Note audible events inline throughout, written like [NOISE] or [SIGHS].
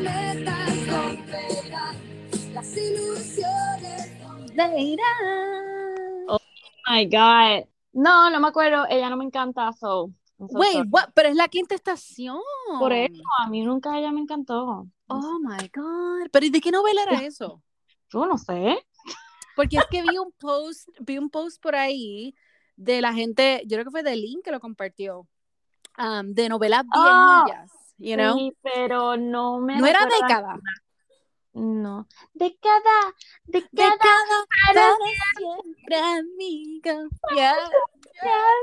metas romperán, las ilusiones Leirán. Oh my God. No, no me acuerdo. Ella no me encanta, so. Wait, what? Pero es la quinta estación. Por eso, a mí nunca ella me encantó. Oh my God. Pero ¿y de qué novela era eso? Yo no sé. Porque es que vi un post, vi un post por ahí de la gente, yo creo que fue de Link que lo compartió, um, de novelas Ah, viejas, you know? Sí, pero no me no era década. No. Década, Década, para para siempre, amiga. Yeah.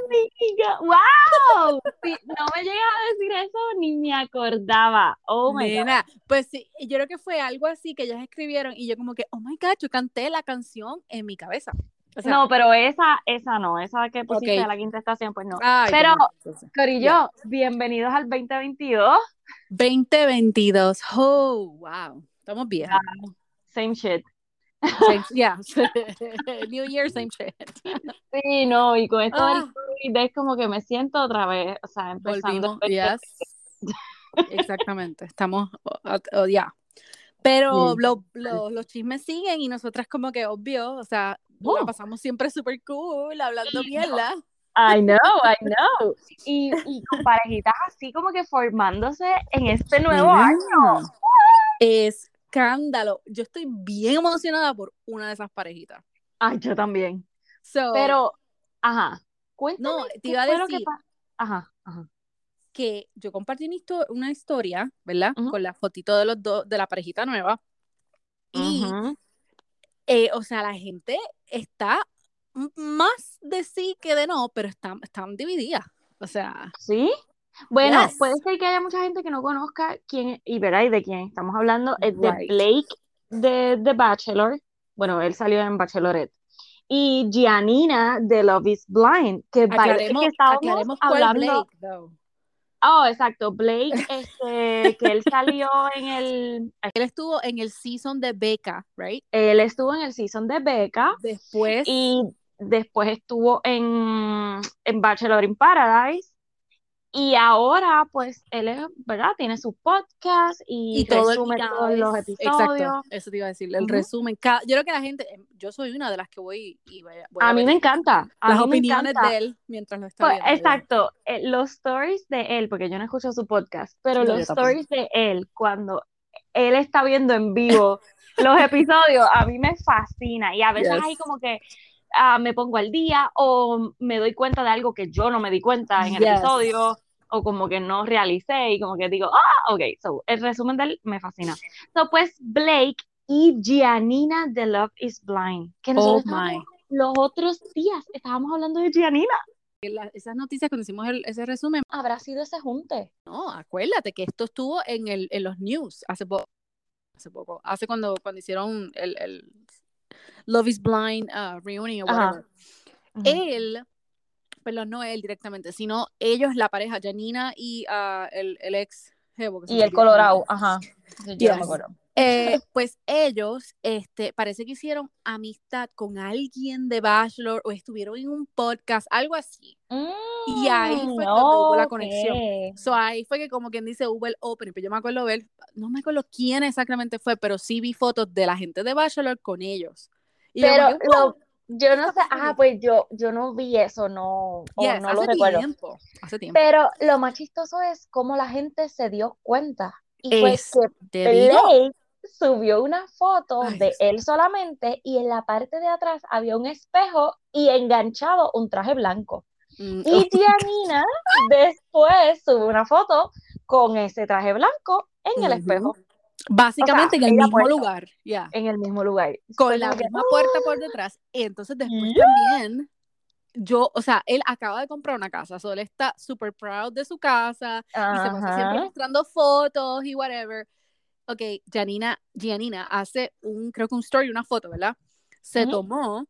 amiga. ¡Wow! [LAUGHS] Sí, no me llegaba a decir eso ni me acordaba. Oh my God. Nena, pues sí, yo creo que fue algo así que ellas escribieron y yo como que, oh my God, yo canté la canción en mi cabeza. O sea, no, pero esa, esa no, esa que pusiste Ok. de la quinta estación, pues no. ay, pero-. Corillo, bienvenidos al 2022. 2022, oh, wow, estamos viejas. Same shit. Same- yeah. [LAUGHS] New Year, same shit. Sí, no, y con esto del Ah. COVID es como que me siento otra vez, o sea, empezando. Volvimos, yes. Exactamente, estamos, oh, oh, ya. Pero lo- los chismes siguen y nosotras como que obvio, o sea, la Oh. pasamos siempre súper cool, hablando mierda. [LAUGHS] I know, I know. Y, y con parejitas así como que formándose en este nuevo año. Escándalo. Yo estoy bien emocionada por una de esas parejitas. Ay, yo también. So, Pero, ajá, cuéntame. no, te iba a que decir pa- Ajá, ajá. que yo compartí una, histo- una historia, ¿verdad? Con la fotito de los dos, de la parejita nueva. Y. eh, o sea, la gente está más de sí que de no, pero están, están divididas. O sea, ¿Sí? Bueno, Yes. puede ser que haya mucha gente que no conozca quién, y verá, y de quién estamos hablando, es de Right. Blake de The Bachelor. Bueno, él salió en Bachelorette. Y Gianina de Love is Blind, que aclaremos, que estábamos aclaremos cuál hablando. Blake. Oh, exacto, Blake, este, que él salió en el. [LAUGHS] Él estuvo en el season de Becca, right? Él estuvo en el season de Becca Después, y después estuvo en, en Bachelor in Paradise. Y ahora, pues, él es, ¿verdad? Tiene su podcast y, y todo el resume cada todos los episodios. Exacto, eso te iba a decir, el resumen. cada- yo creo que la gente, em, yo soy una de las que voy y voy a, A mí ver me encanta. A las mí me opiniones encanta. de él mientras lo está Pues, exacto, eh, los stories de él, porque yo no escucho su podcast, pero No, los stories de él, cuando él está viendo en vivo los episodios, a mí me fascina. Y a veces Yes. hay como que ah, me pongo al día o me doy cuenta de algo que yo no me di cuenta en el Yes. episodio o como que no realicé y como que digo, ah, ok, so, el resumen de él me fascina. So, pues Blake y Gianina de Love is Blind, que Oh my. los otros días estábamos hablando de Gianina. La- esas noticias cuando hicimos el- ese resumen, habrá sido ese junte. no, acuérdate que esto estuvo en, el, en los news hace poco. Hace poco, hace cuando, cuando hicieron el, el Love is Blind uh, reunion Ajá. whatever. Él, perdón, no él directamente, sino ellos, la pareja, Janina y ah, el, el ex jevo. que Y el Colorado, ajá. Yo no Yes. me acuerdo. Eh, pues ellos, este, parece que hicieron amistad con alguien de Bachelor o estuvieron en un podcast, algo así. Y ahí fue Mm, donde hubo la conexión. So ahí fue que como quien dice hubo el opening, pero yo me acuerdo ver, no me acuerdo quién exactamente fue, pero sí vi fotos de la gente de Bachelor con ellos. Y yo Pero que, wow, lo, yo no sé, ah, pues yo, yo no vi eso, no, o yes, no lo hace recuerdo. tiempo, hace tiempo. Pero lo más chistoso es cómo la gente se dio cuenta. Y fue Es- que Te digo, Blake subió una foto Ay, de él solamente y en la parte de atrás había un espejo y enganchado un traje blanco. mm, Y Gianina después sube una foto con ese traje blanco en el espejo, básicamente o sea, en el mismo puesta. lugar, ya. en el mismo lugar. con la que, misma puerta por detrás. Y entonces después Yeah. también, yo, o sea, él acaba de comprar una casa, so él está súper proud de su casa y se pasa siempre mostrando fotos y whatever. Ok, Janina, Gianina hace un, creo que un story, una foto, ¿verdad? Se tomó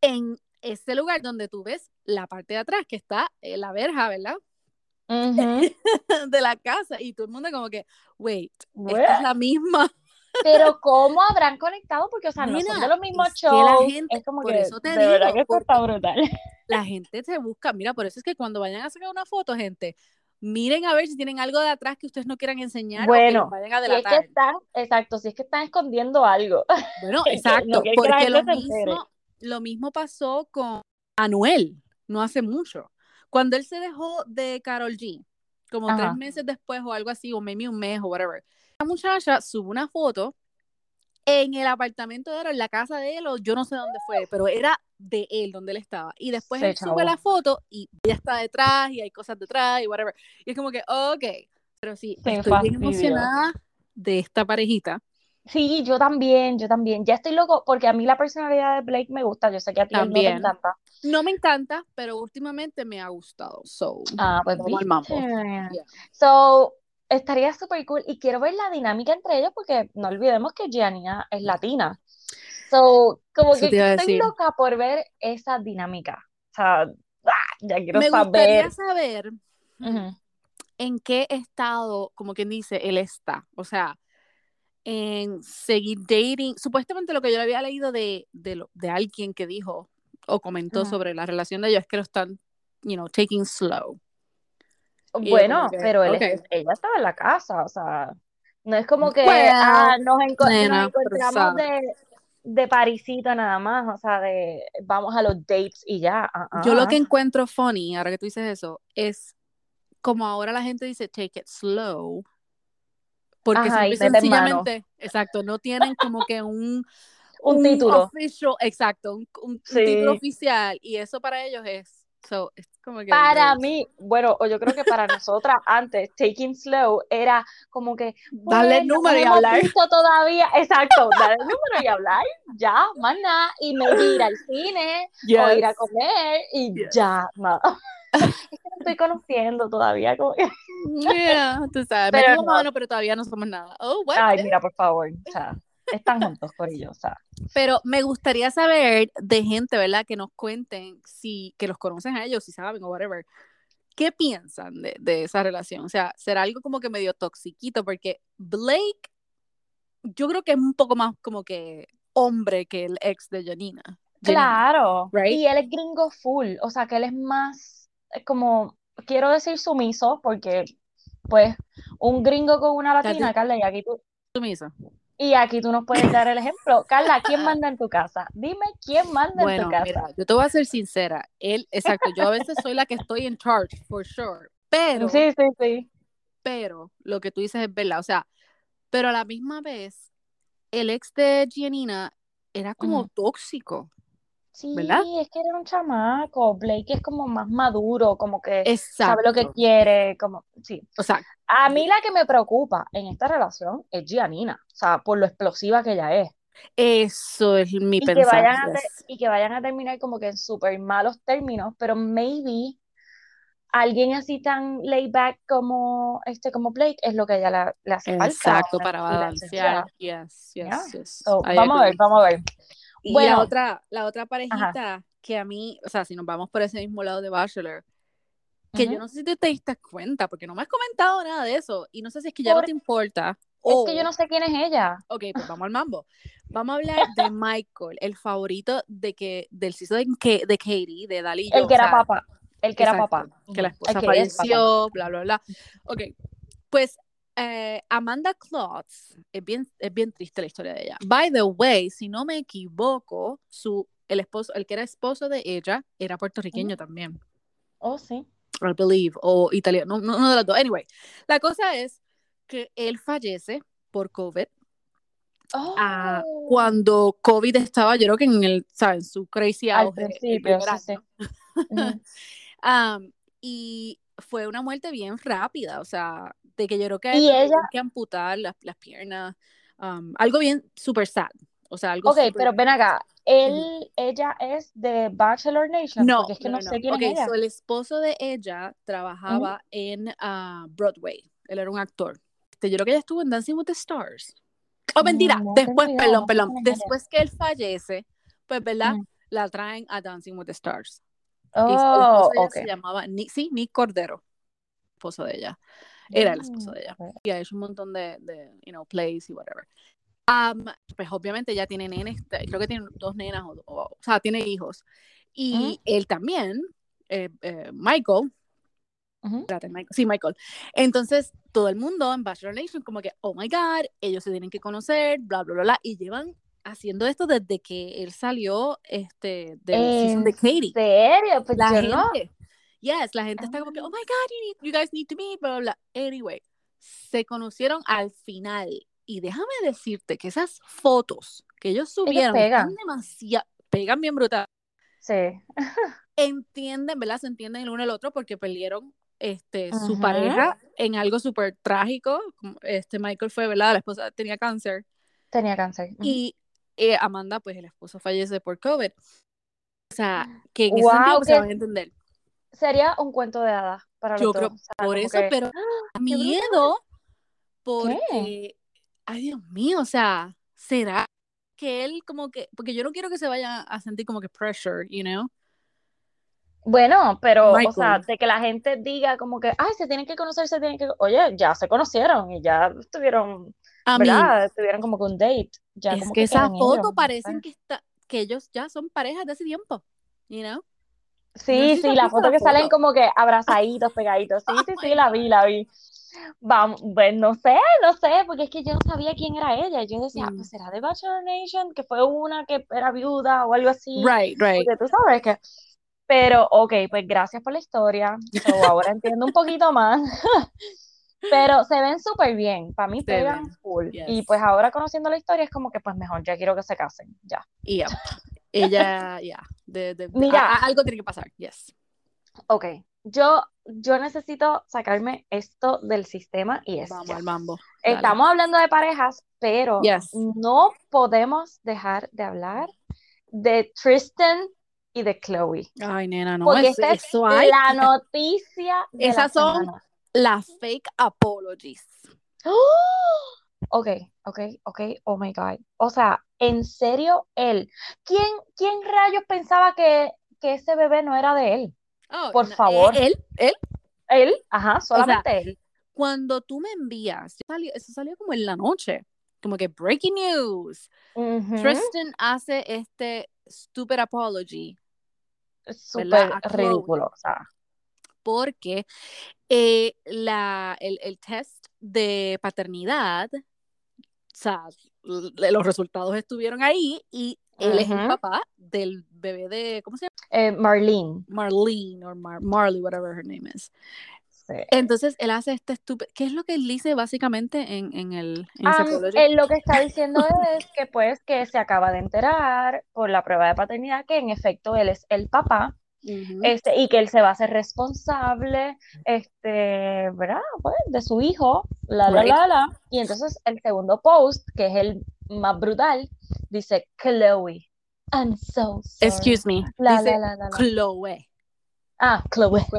en ese lugar donde tú ves la parte de atrás, que está eh, la verja, ¿verdad? [LAUGHS] De la casa. Y todo el mundo como que, wait, esta es la misma. Pero [LAUGHS] ¿cómo habrán conectado? Porque, o sea, no son de los mismos es que la shows. gente- es como por que, eso te de verdad digo, que esto porque- está brutal. la [LAUGHS] gente se busca, mira, por eso es que cuando vayan a sacar una foto, gente, miren a ver si tienen algo de atrás que ustedes no quieran enseñar Bueno, o que vayan a Si es que están, exacto, si es que están escondiendo algo. Bueno, no exacto, porque lo mismo, lo mismo pasó con Anuel, no hace mucho. Cuando él se dejó de Carol G, como Ajá. tres meses después o algo así, o maybe un mes o whatever, la muchacha sube una foto en el apartamento de él, en la casa de él, o yo no sé dónde fue, pero era de él, donde él estaba. Y después Se él sube chavó. la foto y ella está detrás y hay cosas detrás y whatever. Y es como que, ok, pero sí, Qué estoy bien emocionada de esta parejita. Sí, yo también, yo también. Ya estoy loco porque a mí la personalidad de Blake me gusta. Yo sé que a ti él no te También. encanta. No me encanta, pero últimamente me ha gustado. So, Ah, pues al mambo. Yeah. So, estaría súper cool. Y quiero ver la dinámica entre ellos porque no olvidemos que Gianina es latina. So, como Eso que estoy decir. loca por ver esa dinámica. O sea, ah, ya quiero Me saber. gustaría saber en qué estado, como quien dice, él está. O sea, en seguir dating. Supuestamente lo que yo le había leído de, de, lo- de alguien que dijo o comentó Ujú. sobre la relación de ellos es que lo están, you know, taking slow. Bueno, que, pero él, ok. ella estaba en la casa, o sea, no es como que Well, ah, nos, enco- nena, nos encontramos de, de parisito nada más, o sea, de vamos a los dates y ya. ah, Yo lo ah. que encuentro funny, ahora que tú dices eso, es como ahora la gente dice take it slow, porque Ajá, simple meten mano. sencillamente, exacto, no tienen como que un, Un título. official, exacto, un, un- un título Sí. oficial, y eso para ellos es, so, es como que Para mí, bueno, o yo creo que para nosotras [LAUGHS] antes, taking slow era como que, Dale el número no y hemos hablar. visto todavía, exacto, dar el número y hablar, ya, más nada, y maybe ir al cine, o ir a comer, y Yes. ya, no. [LAUGHS] Es que no estoy conociendo todavía, como que- Yeah, tú sabes, Pero metimos no. mano, pero todavía no somos nada. Oh, what? Ay, mira, por favor, o sea, están juntos con ellos, o sea. Pero me gustaría saber de gente, ¿verdad? Que nos cuenten si, que los conocen a ellos, si saben o whatever. ¿Qué piensan de, de esa relación? O sea, será algo como que medio toxiquito, porque Blake, yo creo que es un poco más como que hombre que el ex de Janina. Claro, right? y él es gringo full, o sea, que él es más eh, como, quiero decir sumiso, porque pues un gringo con una latina, Carla, y aquí tú, Sumisa. Y aquí tú nos puedes dar el ejemplo. Carla, ¿quién manda en tu casa? Dime quién manda en Bueno, tu casa. mira, yo te voy a ser sincera. Él, exacto, yo a veces soy la que estoy en charge, for sure. Pero, Sí, sí, sí. pero lo que tú dices es verdad. O sea, pero a la misma vez, el ex de Gianina era como tóxico, Sí, ¿verdad? es que era un chamaco. Blake es como más maduro, como que sabe lo que quiere, como, sí. O sea, A mí la que me preocupa en esta relación es Gianina, o sea, por lo explosiva que ella es. eso es mi Y que a, y que vayan a terminar como que en súper malos términos, pero maybe alguien así tan laid back como este, como Blake, es lo que ella le, le hace falta. Exacto, para balancear. Yes, yes, Yeah. yes. So, I vamos a ver, vamos a ver. Y Bueno. la otra, la otra parejita que a mí, o sea, si nos vamos por ese mismo lado de Bachelor, que yo Ujú. no sé si tú te diste cuenta, porque no me has comentado nada de eso, y no sé si es que ya no Por- te importa. Es o- que yo no sé quién es ella. Ok, pues vamos al mambo. Vamos a hablar de Michael, el favorito de que, del season de, de Katie, de Dalí. El yo, que o era sea, papá. El que era exacto, papá. que la esposa El que es falleció, bla, bla, bla. Ok, pues eh, Amanda Klotz, es bien, es bien triste la historia de ella. By the way, si no me equivoco, su, el esposo, el que era esposo de ella, era puertorriqueño también, Oh, sí. I believe, o italiano, no, no, uno de los dos. Anyway, la cosa es que él fallece por COVID ah, Oh. cuando COVID estaba, yo creo que en el, ¿saben? Su crazy Al auge, principio, sí, sí. [LAUGHS] Am, y fue una muerte bien rápida, o sea, de que yo creo que a Y él le tuvieron ella- que amputar las, las piernas, am, algo bien super sad, o sea, algo Ok, súper- pero ven acá. Él, ella es de Bachelor Nation, No, porque es que no, no, no, sé quién es ella. so el esposo de ella trabajaba en ah, Broadway, él era un actor. Este, yo creo que ella estuvo en Dancing with the Stars. Oh, mentira, después, perdón, perdón, después que él fallece, pues, ¿verdad? La traen a Dancing with the Stars. Y el Oh, esposo de ella ok. se llamaba Nick, sí, Nick Cordero, esposo de ella. Era el esposo de ella. Y ha hecho un montón de, de you know, plays y whatever. Am, pues obviamente ella tiene nenes, creo que tiene dos nenas, o, o, o sea, tiene hijos. Y él también, eh, eh, Michael, Ujú. Espérate, Michael. Sí, Michael. Entonces, todo el mundo en Bachelor Nation, como que, oh my God, ellos se tienen que conocer, bla, bla, bla, bla. Y llevan haciendo esto desde que él salió este, de ¿En Katie. serio? Pues La yo no. Yes, la gente está como que, oh my God, you, need- you guys need to meet, bla, bla, bla. Anyway, se conocieron al final. Y déjame decirte que esas fotos que ellos subieron pegan. están demasiado, pegan bien brutal. Sí. [LAUGHS] Entienden, ¿verdad? Se entienden el uno al otro porque perdieron este, su pareja en algo súper trágico. Este Michael fue, ¿verdad? La esposa tenía cáncer. Tenía cáncer. Y eh, Amanda, pues el esposo fallece por COVID. O sea, que en ese Wow, sentido pues, se van a entender. Sería un cuento de hadas para Yo los creo dos. O sea, por eso, que- pero ¡Ah! qué miedo porque, ay Dios mío, o sea, ¿será que él como que, porque yo no quiero que se vaya a sentir como que pressure, you know? Bueno, pero, o Michael. sea, de que la gente diga como que, ay, se tienen que conocer, se tienen que, oye, ya se conocieron y ya estuvieron, A mí, ¿verdad? Tuvieron como que un date, ya es como que que ellos, no parecen que está, que ellos ya son parejas de hace tiempo, you know? No Sí, sí, has la visto foto la que salen como que abrazaditos, pegaditos. Sí, Oh sí, sí, la vi, la vi. Vamos, pues no sé, no sé, porque es que yo no sabía quién era ella. Yo decía, Mm. pues será de Bachelor Nation, que fue una que era viuda o algo así. Right, right. Porque tú sabes que. Pero, ok, pues gracias por la historia. So, ahora entiendo un poquito más. [LAUGHS] Pero se ven súper bien. Para mí Se pegan full. Y yes. pues ahora conociendo la historia es como que, pues mejor, ya quiero que se casen. Ya. Y ya, ella, ya, de, de- de- Mira. a- a- algo tiene que pasar, yes. Ok. Yo, yo necesito sacarme esto del sistema y es Vamos al mambo. Dale. Estamos hablando de parejas, pero Yes. no podemos dejar de hablar de Tristan y de Chloe. Ay, nena, no, Porque es- esta es eso hay la noticia de la Esas son- las fake apologies. ¡Oh! [GASPS] Ok, ok, ok, oh my God. O sea, en serio, él. ¿Quién, quién rayos pensaba que, que ese bebé no era de él? Oh, Por favor. Él, él, Él, ajá, solamente él. cuando tú me envías, salió- eso salió como en la noche, como que breaking news. Tristan hace este stupid apology. Súper ridículo, o sea. porque eh, la, el, el test de paternidad, o sea, los resultados estuvieron ahí y él es el papá del bebé de, ¿cómo se llama? Eh, Marlene. Marlene o Mar- Marley, whatever her name is. sí. Entonces él hace este estúpido, ¿qué es lo que él dice básicamente en, en el en apology? él lo que está diciendo es que pues que se acaba de enterar por la prueba de paternidad que en efecto él es el papá Este, y que él se va a hacer responsable este, ¿verdad? Pues, de su hijo, la, la, Right. la, la. Y entonces el segundo post, que es el más brutal, dice Chloe, I'm so sorry. Excuse me, La, dice la, la. Chloe, Ah, Chloe. [LAUGHS]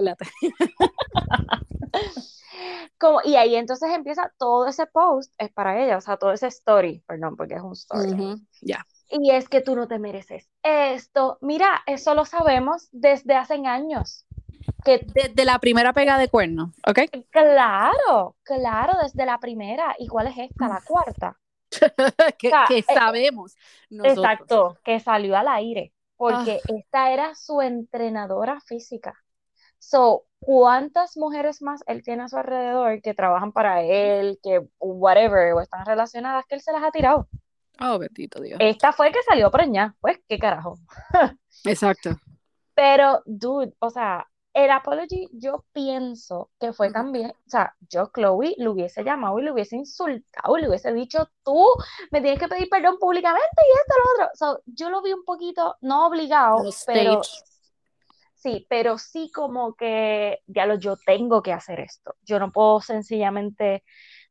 Como, y ahí entonces empieza todo ese post, es para ella, o sea, todo ese story, perdón, porque es un story. Ya. Y es que tú no te mereces esto. Mira, eso lo sabemos desde hace años. Que Desde la primera pega de cuerno, ¿ok? claro, claro, desde la primera. ¿Y cuál es esta? La cuarta. [LAUGHS] que, sea, que eh, sabemos nosotros. Exacto, que salió al aire. Porque esta era su entrenadora física. So, ¿cuántas mujeres más él tiene a su alrededor que trabajan para él, que whatever, o están relacionadas, que él se las ha tirado? Oh, bendito Dios. Esta fue que salió preñada. Pues, ¿qué carajo? [LAUGHS] Exacto. Pero, dude, o sea, el apology yo pienso que fue también, o sea, yo Chloe lo hubiese llamado y le hubiese insultado, le hubiese dicho, tú me tienes que pedir perdón públicamente y esto, lo otro. So, yo lo vi un poquito, no obligado, Los pero stage. sí, pero sí como que, diablo, yo tengo que hacer esto. Yo no puedo sencillamente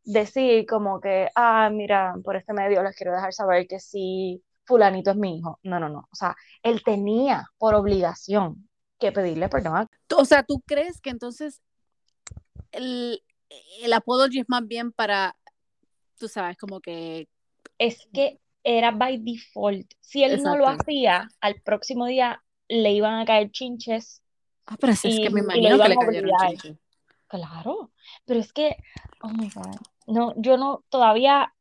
decir como que, ah, mira, por este medio les quiero dejar saber que sí, fulanito es mi hijo. No, no, no. O sea, él tenía por obligación que pedirle perdón O sea, ¿tú crees que entonces el, el apology es más bien para, tú sabes, como que... es que era by default. Si él no lo hacía, al próximo día le iban a caer chinches. Ah, pero si es que me imagino que le cayeron chinches. Claro, pero es que, oh my God, no, yo no, todavía,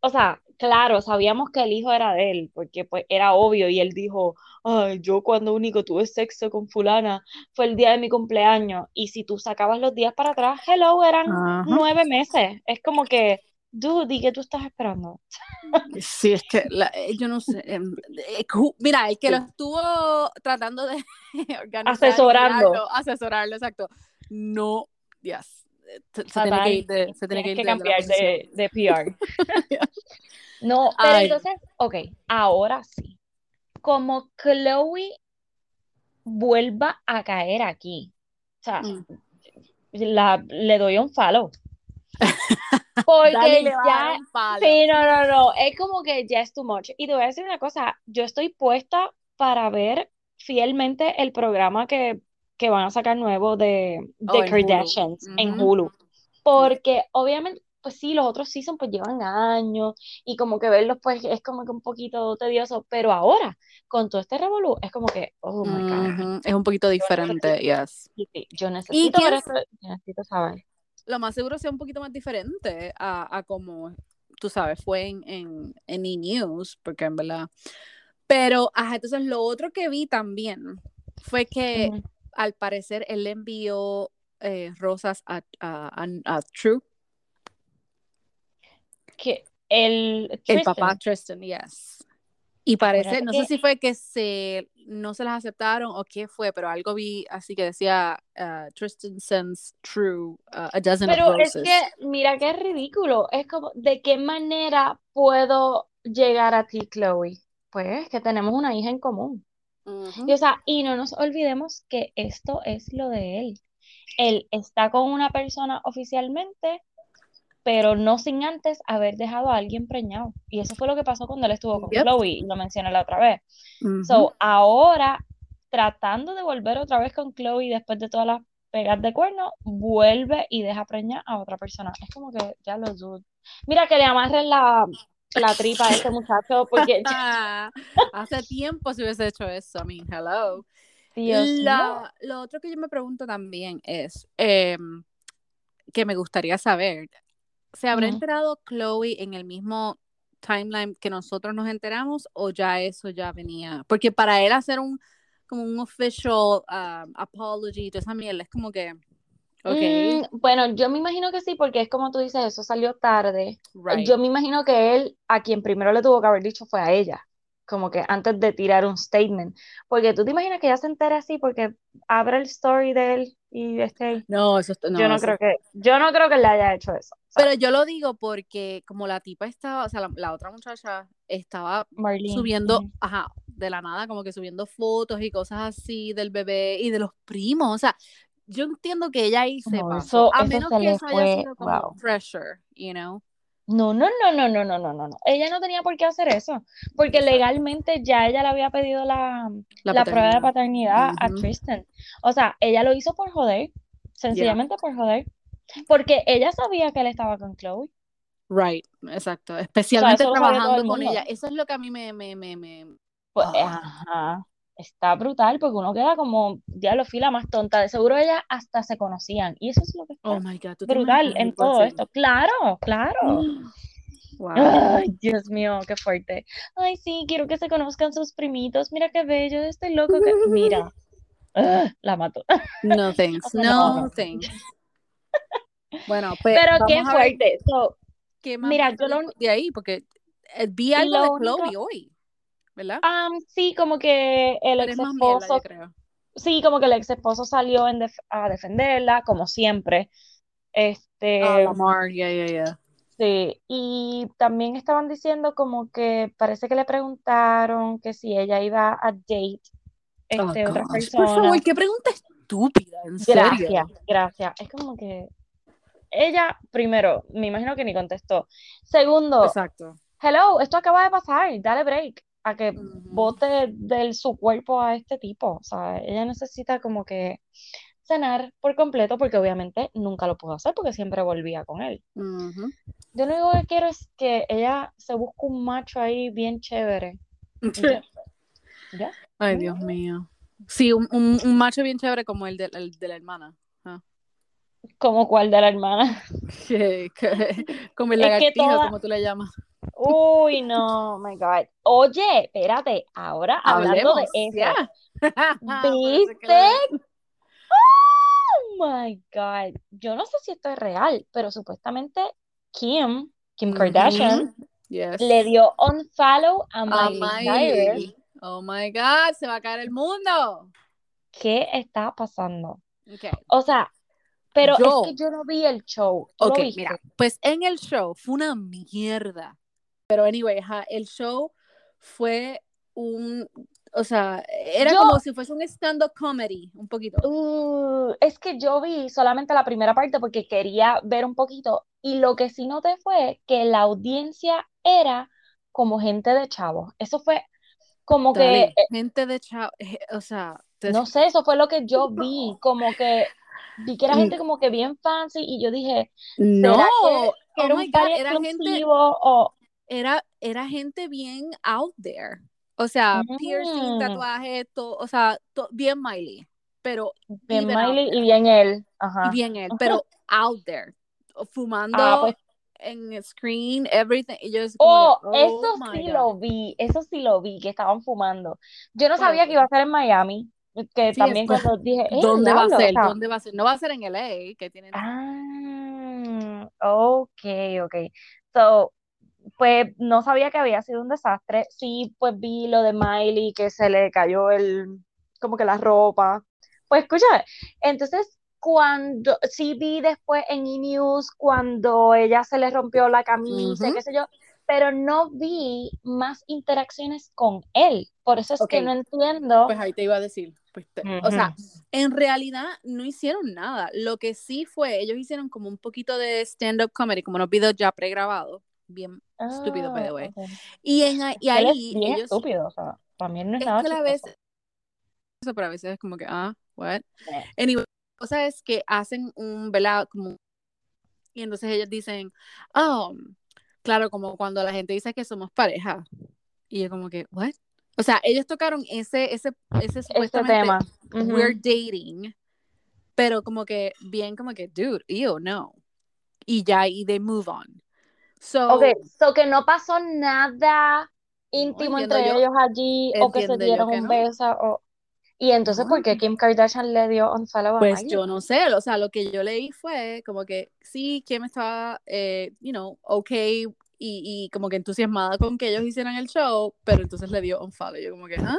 o sea, claro, sabíamos que el hijo era de él, porque pues era obvio y él dijo, ay, yo cuando único tuve sexo con fulana fue el día de mi cumpleaños y si tú sacabas los días para atrás, hello, eran Ajá. nueve meses. Es como que, dude, ¿y qué tú estás esperando? Sí, es que la- eh, yo no sé. em, eh, Mira, el que lo estuvo tratando de [LAUGHS] organizar, guiarlo, asesorarlo, exacto. No, yes. Eh, Se, tiene que ir de, se tiene Tienes que ir que de- cambiar de, PR. [LAUGHS] No, pero Ay. entonces, ok, ahora sí. Como Chloe vuelva a caer aquí, o sea, Mm. la, le doy un follow. [LAUGHS] Porque ya, sí, no, no, no, es como que ya es too much. Y te voy a decir una cosa, yo estoy puesta para ver fielmente el programa que, que van a sacar nuevo de, de Oh, en Hulu. Kardashians en. Hulu. Porque obviamente, pues sí, los otros seasons pues llevan años y como que verlos pues es como que un poquito tedioso, pero ahora con todo este revolú es como que, oh my God, Es un poquito diferente, yes. sí, sí, yo necesito yo necesito saber. Lo más seguro sea un poquito más diferente a, a como, tú sabes, fue en, en, en E! News, porque en verdad. Pero, ajá, entonces lo otro que vi también fue que. Al parecer él le envió eh, rosas a, a, a- a True, Que el, el papá Tristan, yes. Y parece, no sé si fue que se no se las aceptaron o qué fue, pero algo vi así que decía uh, Tristan sends True uh, a dozen Pero of es que, mira qué ridículo. Es como, ¿de qué manera puedo llegar a ti, Chloe? Pues que tenemos una hija en común. Y, o sea, y no nos olvidemos que esto es lo de él. Él está con una persona oficialmente, pero no sin antes haber dejado a alguien preñado. Y eso fue lo que pasó cuando él estuvo con Yep. Chloe, y lo mencioné la otra vez. So, ahora, tratando de volver otra vez con Chloe después de todas las pegas de cuerno, vuelve y deja preñar a otra persona. Es como que ya lo dudo. Mira que le amarren la, la tripa a este muchacho porque, [LAUGHS] hace tiempo se hubiese hecho eso. I mean, hello. Dios. La- lo otro que yo me pregunto también es em, que me gustaría saber, ¿se habrá enterado Chloe en el mismo timeline que nosotros nos enteramos o ya eso ya venía? Porque para él hacer un como un official um, apology, toda esa mierda, es como que, ok, Mm, bueno, yo me imagino que sí, porque es como tú dices, eso salió tarde. right. Yo me imagino que él, a quien primero le tuvo que haber dicho fue a ella, como que antes de tirar un statement. Porque tú te imaginas que ella se entera así porque abre el story de él y ahí. No, eso está- no, yo no eso creo que, yo no creo que él haya hecho eso. Pero yo lo digo porque como la tipa estaba, o sea, la, la otra muchacha estaba Marlene, subiendo, ujú. ajá, de la nada, como que subiendo fotos y cosas así del bebé y de los primos. O sea, yo entiendo que ella ahí eso, a menos que eso fue, como pressure, you know. No, no, no, no, no, no, no, no. no Ella no tenía por qué hacer eso, porque legalmente ya ella le había pedido la, la, prueba de paternidad a Tristan. O sea, ella lo hizo por joder, sencillamente por joder, porque ella sabía que él estaba con Chloe. Right, exacto. Especialmente trabajando con ella. Eso es lo que a mí me... me, me, me... Pues. Ah. Ajá está brutal, porque uno queda como, ya lo fila más tonta. De seguro ellas hasta se conocían, y eso es lo que está Oh my God, ¿tú te brutal en todo esto. Claro, claro. [GASPS] Wow. Ay, Dios mío, qué fuerte. Ay, sí, quiero que se conozcan sus primitos. Mira qué bello, estoy loco. que- [LAUGHS] Mira, Ah, la mato. [LAUGHS] No thanks, O sea, no, thanks. Bueno, pues Pero qué fuerte. So, qué más Mira, yo lo de ahí, porque eh, vi algo de único- Chloe hoy, ¿verdad? um, sí, como que el ex mierda, esposo, creo. sí, como que el ex esposo salió en def- a defenderla, como siempre. Este, Ah, Lamar, yeah, yeah, yeah. sí, y también estaban diciendo como que parece que le preguntaron que si ella iba a date Oh, este, otras gosh, Por favor, personas. qué pregunta estúpida, en serio. Gracias, gracias. Es como que ella, primero, me imagino que ni contestó. Segundo, Exacto. hello, esto acaba de pasar, dale break a que bote de su cuerpo a este tipo. O sea, ella necesita como que cenar por completo porque obviamente nunca lo pudo hacer porque siempre volvía con él. Yo lo único que quiero es que ella se busque un macho ahí bien chévere. y ya. ¿Ya? Ay, Dios mío. Sí, un, un, un macho bien chévere como el de, el de la hermana. Como cuál de la hermana. [LAUGHS] Que- que- como el Es que lagartijo, toda- como tú le llamas. Uy, no, my God. Oye, espérate, ahora hablando de Hablemos, eso. [LAUGHS] ¿Viste? Oh my God. Yo no sé si esto es real, pero supuestamente Kim, Kim. Kardashian, Yes. le dio unfollow a Miley. Cyrus. Oh my God, se va a caer el mundo. ¿Qué está pasando? Okay. O sea, pero Yo- es que yo no vi el show. ¿Tú Ok, lo viste? mira, pues en el show fue una mierda. Pero anyway, ajá, el show fue un, o sea, era Yo- como si fuese un stand-up comedy, un poquito. Uh, es que yo vi solamente la primera parte porque quería ver un poquito y lo que sí noté fue que la audiencia era como gente de chavos. Eso fue como que, Dale, eh, gente de chao, eh, o sea, te- no sé, eso fue lo que yo vi, como que vi que era gente como que bien fancy y yo dije, no, ¿será que, que oh era my un God, era gente, o era, era gente bien out there. O sea, piercing, Mm. tatuaje, todo, o sea, to- bien Miley, pero bien Miley y bien él? y Ajá. bien él, pero [LAUGHS] out there, fumando Ah, pues en el screen, everything, y yo es como Oh, que, eso oh sí God. lo vi, eso sí lo vi, que estaban fumando. Yo no sabía que iba a ser en Miami, que Sí, también cuando dije, ¡eh, ¿Dónde va a! O ser? sea, ¿Dónde va a ser? No va a ser en LA, que tienen ah, ok, ok. So, pues no sabía que había sido un desastre. Sí, pues vi lo de Miley, que se le cayó el, como que la ropa. Pues escucha, entonces cuando, sí vi después en E! News cuando ella se le rompió la camisa, qué sé yo, pero no vi más interacciones con él. Por eso es que no entiendo. Pues ahí te iba a decir. Pues te- O sea, en realidad no hicieron nada. Lo que sí fue, ellos hicieron como un poquito de stand-up comedy, como unos videos ya pregrabados. Bien estúpido, by the Ah, way. ok. Y, en, y Él es ahí bien ellos. estúpido, o sea, también no es Es nada que la vez. Eso, pero a veces es como que, ah, what? Eh. Anyway, la cosa es que hacen un, ¿verdad? Como, y entonces ellos dicen, oh, claro, como cuando la gente dice que somos pareja. Y yo como que, what? O sea, ellos tocaron ese, ese, ese Este supuestamente, tema. Ujú. we're dating, pero como que, bien como que, dude, ew, no. Y ya, y they move on. So, Ok, so que no pasó nada íntimo entre yo. ellos allí o que se yo dieron que un no. beso o... Y entonces. ¿por qué Kim Kardashian le dio unfollow a Pues yo no sé, o sea, lo que yo leí fue como que sí, Kim estaba, eh, you know, ok y, y como que entusiasmada con que ellos hicieran el show, pero entonces le dio un follow. Yo como que, ¿ah?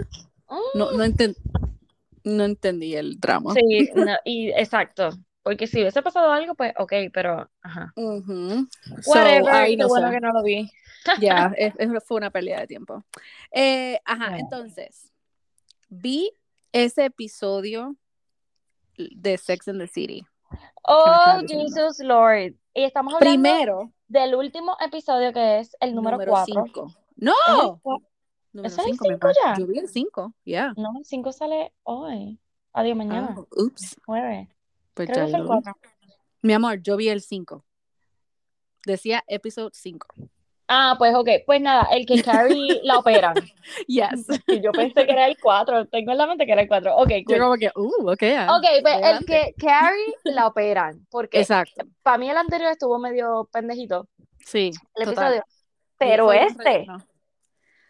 No, no, enten- no entendí el drama. Sí, no, y exacto. Porque si hubiese pasado algo, pues ok, pero ajá. Ujú. So, Whatever, qué no bueno sé. que no lo vi. Ya, [LAUGHS] es- es- fue una pérdida de tiempo. Eh, ajá, Bueno. entonces, vi ese episodio de Sex and the City. Oh. Jesus Lord. Y estamos hablando Primero, del último episodio que es el número 4. 5. ¡No! ¿Es el Número ¿Ese es el 5, me cinco parece. ya? Yo vi el 5, ya. No, el 5 sale hoy. Adiós, mañana. Ah, ups. Jueves. Pues Creo que fue el yo lo vi. 4. Mi amor, yo vi el 5. Decía episodio 5. Ah, pues ok. Pues nada, el que Carrie [LAUGHS] la operan. Yes. Y yo pensé que era el 4. Tengo en la mente que era el 4. Ok, Yo cool. como que, uh, ok. ah, Ok, pues el adelante. que Carrie la operan. Porque Exacto. para mí el anterior estuvo medio pendejito. Sí, El total. episodio. Pero este,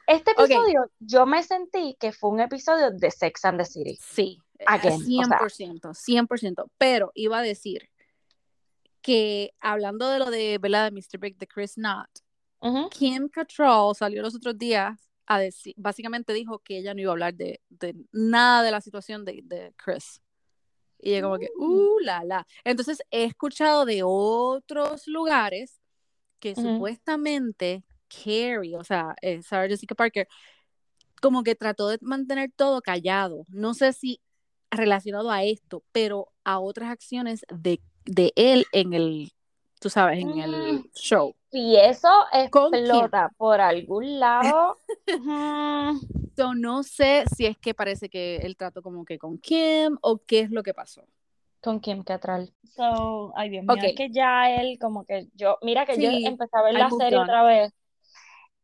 este episodio, yo me sentí que fue un episodio de Sex and the City. Sí, Again, o sea. 100%, 100%. Pero iba a decir que hablando de lo de, ¿verdad? De Mr. Big, de Chris Knott, Kim Cattrall salió los otros días a decir, básicamente dijo que ella no iba a hablar de, de nada de la situación de, de Chris. Y yo como que, Mm. uh, la, la. Entonces he escuchado de otros lugares que supuestamente Carrie, o sea, eh, Sarah Jessica Parker, como que trató de mantener todo callado. No sé si relacionado a esto, pero a otras acciones de, de él en el, tú sabes, en el Mm. show. Si eso explota por algún lado, [LAUGHS] So, no sé si es que parece que él trató como que con Kim o qué es lo que pasó. con Kim Cattrall. So, ay Dios mío, es que ya él como que yo, mira que yo empecé a ver la serie on. otra vez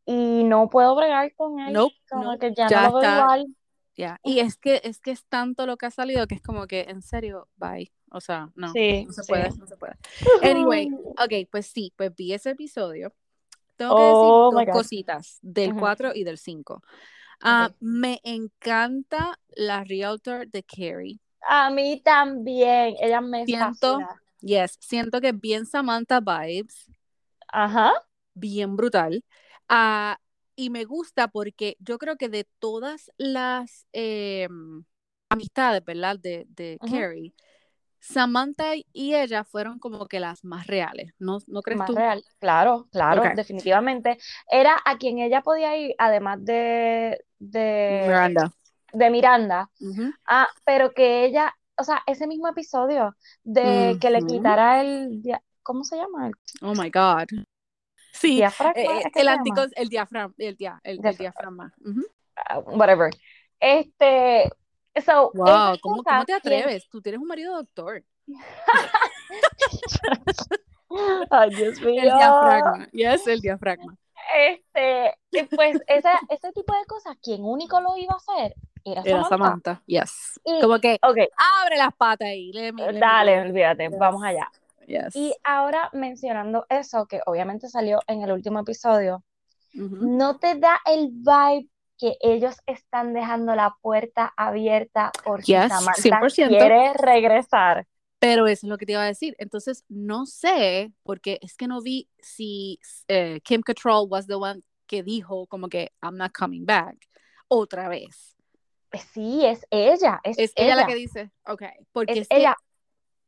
y no puedo bregar con él, Nope, como no, que ya ya no lo veo está. igual. Ya, Y es que es que es tanto lo que ha salido que es como que en serio, bye. O sea, no, Sí, no se sí. puede, no se puede. Anyway, ok, pues sí, pues vi ese episodio. Tengo que Oh, decir my dos cositas del. 4 y del 5. Ah, Ok. Me encanta la realtor de Carrie. A mí también, ella me Siento- fascina. Yes, siento que es bien Samantha vibes, Ajá, bien brutal. Ah, y me gusta porque yo creo que de todas las eh, amistades, ¿verdad? De, de. Carrie, Samantha y ella fueron como que las más reales, ¿no, no crees más tú? real. Claro, claro, definitivamente. Era a quien ella podía ir, además de, de, Miranda. de Miranda. Ah, pero que ella, o sea, ese mismo episodio de que le quitara el, ¿cómo se llama? Oh my God. Sí, diafragma, eh, ¿es que el anticon, el diafragma, el, dia- el, el Diafra- diafragma. Ah, whatever. Este, so, Wow, ¿cómo, cómo te atreves? Tú tienes un marido doctor. [LAUGHS] Ay, Dios El mío. diafragma. Yes, el diafragma. Este, pues esa, ese tipo de cosas, quien único lo iba a hacer era Era Samantha. Samantha. Yes. Y- Como que Ok, abre las patas ahí. let me dale, go. olvídate, Yes. vamos allá. Yes. Y ahora mencionando eso, que obviamente salió en el último episodio, Ujú. ¿no te da el vibe que ellos están dejando la puerta abierta por si Yes, Samantha 100%. quiere regresar? Pero eso es lo que te iba a decir. Entonces, no sé, porque es que no vi si eh, Kim Cattrall was the one que dijo como que I'm not coming back otra vez. Pues sí, es ella, es, Es ella, la que dice, ok, porque es es que ella.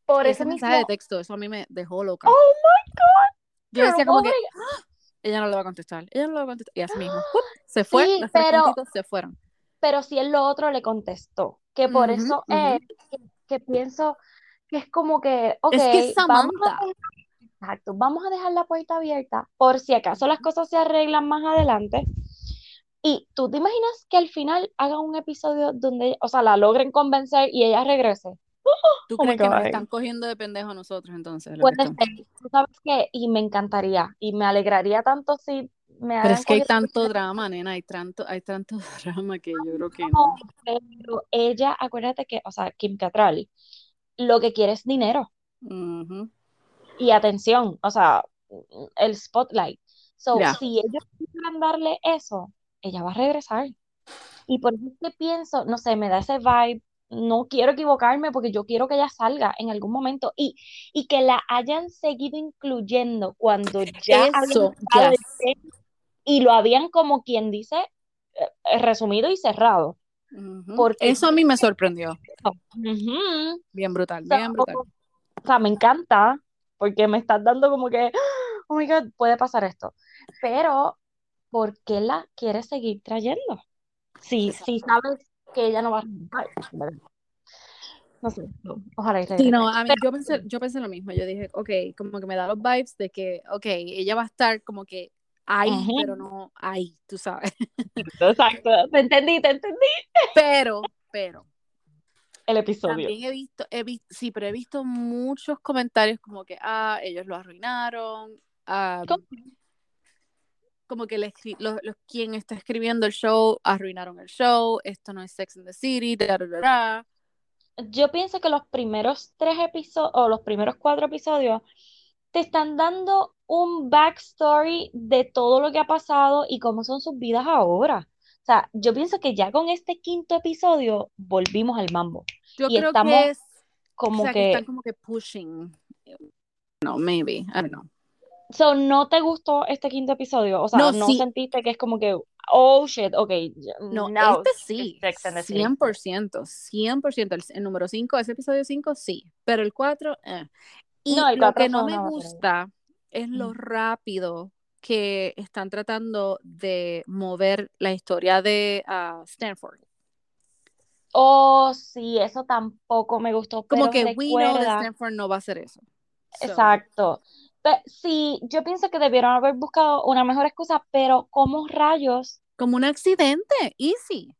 Por ese ese mismo, mensaje de texto, eso a mí me dejó loca. oh my God, Yo decía como puedo que "Ah, ella no le va a contestar, ella no le va a contestar. Y así mismo, [GASPS] se fue, Sí, pero- se fueron. pero si él lo otro le contestó, que por eso es que, que pienso que es como que, ok, Es que es vamos a dejar, exacto, vamos a dejar la puerta abierta por si acaso las cosas se arreglan más adelante. Y tú te imaginas que al final hagan un episodio donde, o sea, la logren convencer y ella regrese. ¿Tú Oh crees que nos están cogiendo de pendejo a nosotros entonces? que Puede ser, tú sabes qué, y me encantaría y me alegraría tanto si me Pero es que hay tanto drama, nena, hay tanto, hay tanto [LAUGHS] drama que yo creo que no. [LAUGHS] Pero ella, acuérdate que, o sea, Kim Cattrall, lo que quiere es dinero. Y atención, o sea, el spotlight. So, si ellos quieran darle eso, ella va a regresar. Y por eso es que pienso, no sé, me da ese vibe, no quiero equivocarme porque yo quiero que ella salga en algún momento y, y que la hayan seguido incluyendo cuando ya Eso, yes. y lo habían como quien dice, eh, resumido y cerrado. Porque- Eso a mí me sorprendió. Bien brutal, bien brutal. O sea, me encanta porque me estás dando como que, [GASPS] oh my God, puede pasar esto. Pero, ¿por qué la quieres seguir trayendo? Si, si sabes que ella no va a ¿verdad? No sé, no, ojalá y Sí, no, a mí, yo pensé, yo pensé lo mismo. Yo dije, ok, como que me da los vibes de que, ok, ella va a estar como que ahí, pero no ahí, tú sabes. Exacto, [LAUGHS] te entendí, te entendí. Pero, pero, El episodio. también he visto, he visto, sí, pero he visto muchos comentarios como que, ah, ellos lo arruinaron, ah, ¿Cómo? Como que le los, los- quien está escribiendo el show arruinaron el show, esto no es Sex in the City, da, da, da, da. Yo pienso que los primeros tres episodios, o los primeros cuatro episodios, te están dando un backstory de todo lo que ha pasado y cómo son sus vidas ahora. O sea, yo pienso que ya con este quinto episodio volvimos al mambo. Yo Y creo estamos que es, Como o sea, que que, están como que pushing. No, maybe, I don't know. So, ¿no te gustó este quinto episodio? O sea, No, ¿no sí. sentiste que es como que, oh shit, ok, No, este sí, Sex and the City"? 100%, 100%. El, el número 5, ese episodio 5, sí, pero el 4, eh. Y No, el lo que no me gusta es lo Mm. rápido que están tratando de mover la historia de ah, Stanford. Oh, sí, eso tampoco me gustó, Como pero que we know that Stanford no va a hacer eso. So, exacto. Sí, yo pienso que debieron haber buscado una mejor excusa, pero ¿cómo rayos? como un accidente, easy.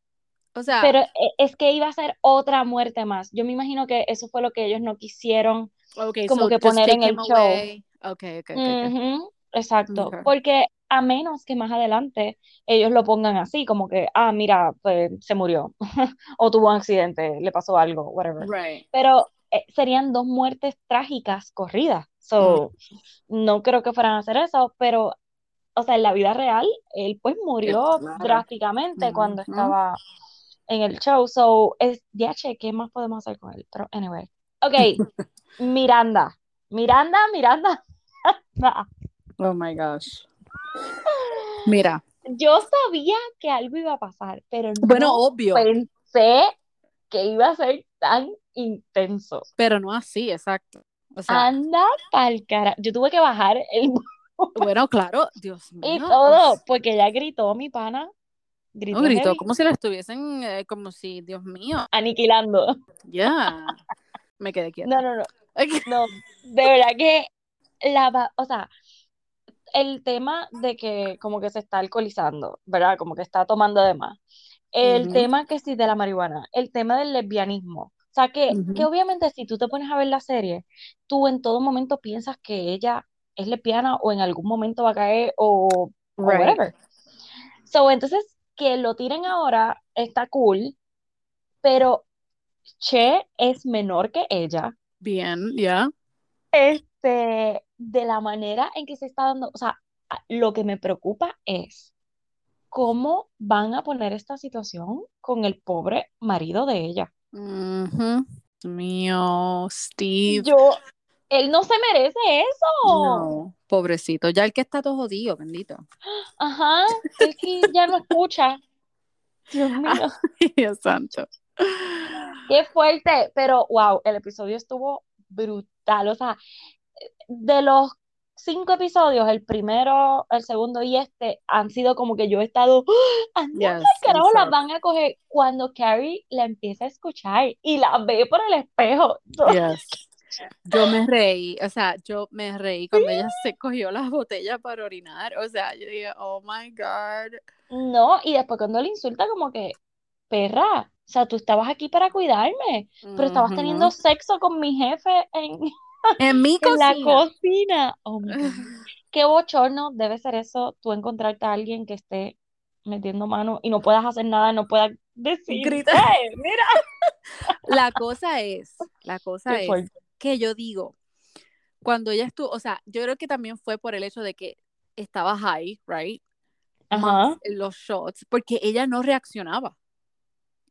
O sea, Pero e- es que iba a ser otra muerte más. Yo me imagino que eso fue lo que ellos no quisieron okay, como so que poner en el show. away. Okay, okay, okay, exacto, Okay. porque a menos que más adelante ellos lo pongan así, como que, ah, mira, pues se murió, [LAUGHS] o tuvo un accidente, le pasó algo, whatever. Right. Pero eh, serían dos muertes trágicas corridas. So, no creo que fueran a hacer eso, pero, o sea, en la vida real, él pues murió Claro. drásticamente cuando estaba en el show. So, es, ya, che, ¿qué más podemos hacer con él? Pero, anyway. Ok, [LAUGHS] Miranda. Miranda, Miranda. [LAUGHS] Oh my gosh. [SIGHS] Mira, Yo sabía que algo iba a pasar, pero bueno, no obvio, pensé que iba a ser tan intenso. pero no así, exacto. O sea, Anda pa'l cara. Yo tuve que bajar el [LAUGHS] bueno, claro, Dios y mío. todo, o porque ella gritó, mi pana. Gritó No, gritó como si la estuviesen, eh, como si, Dios mío, aniquilando. ya. Me quedé quieta. No, no, no. No, de verdad que la, o sea, el tema de que como que se está alcoholizando, ¿verdad? Como que está tomando de más. El tema que sí de la marihuana, el tema del lesbianismo. O sea, que, que obviamente si tú te pones a ver la serie, tú en todo momento piensas que ella es lesbiana o en algún momento va a caer o, whatever. So, entonces, que lo tiren ahora está cool, pero Che es menor que ella. Bien, ya. Este, de la manera en que se está dando, o sea, lo que me preocupa es cómo van a poner esta situación con el pobre marido de ella. Dios mío, Steve. Yo, él no se merece eso. No, pobrecito. Ya el que está todo jodido, bendito. Ajá, es que ya no escucha. Dios [LAUGHS] mío, Dios santo. qué fuerte. Pero wow, el episodio estuvo brutal. O sea, de los cinco episodios, el primero, el segundo y este han sido como que yo he estado, ¡Ah! anda, Yes, carajo, las van a coger cuando Carrie la empieza a escuchar y la ve por el espejo. Yes. Yo me reí, o sea, yo me reí cuando ella se cogió las botellas para orinar. O sea, yo dije, oh my God. No, y después cuando le insulta como que, perra, o sea, tú estabas aquí para cuidarme, pero estabas teniendo sexo con mi jefe en, En mi en la cocina. cocina. Oh my God. [LAUGHS] Qué bochorno debe ser eso, tú encontrarte a alguien que esté metiendo mano y no puedas hacer nada, no puedas decir, Grita. "Hey, mira, [LAUGHS] La cosa es, la cosa qué es fuerte. que yo digo, cuando ella estuvo, o sea, yo creo que también fue por el hecho de que estaba high, right? Más Ajá. los shots, porque ella no reaccionaba.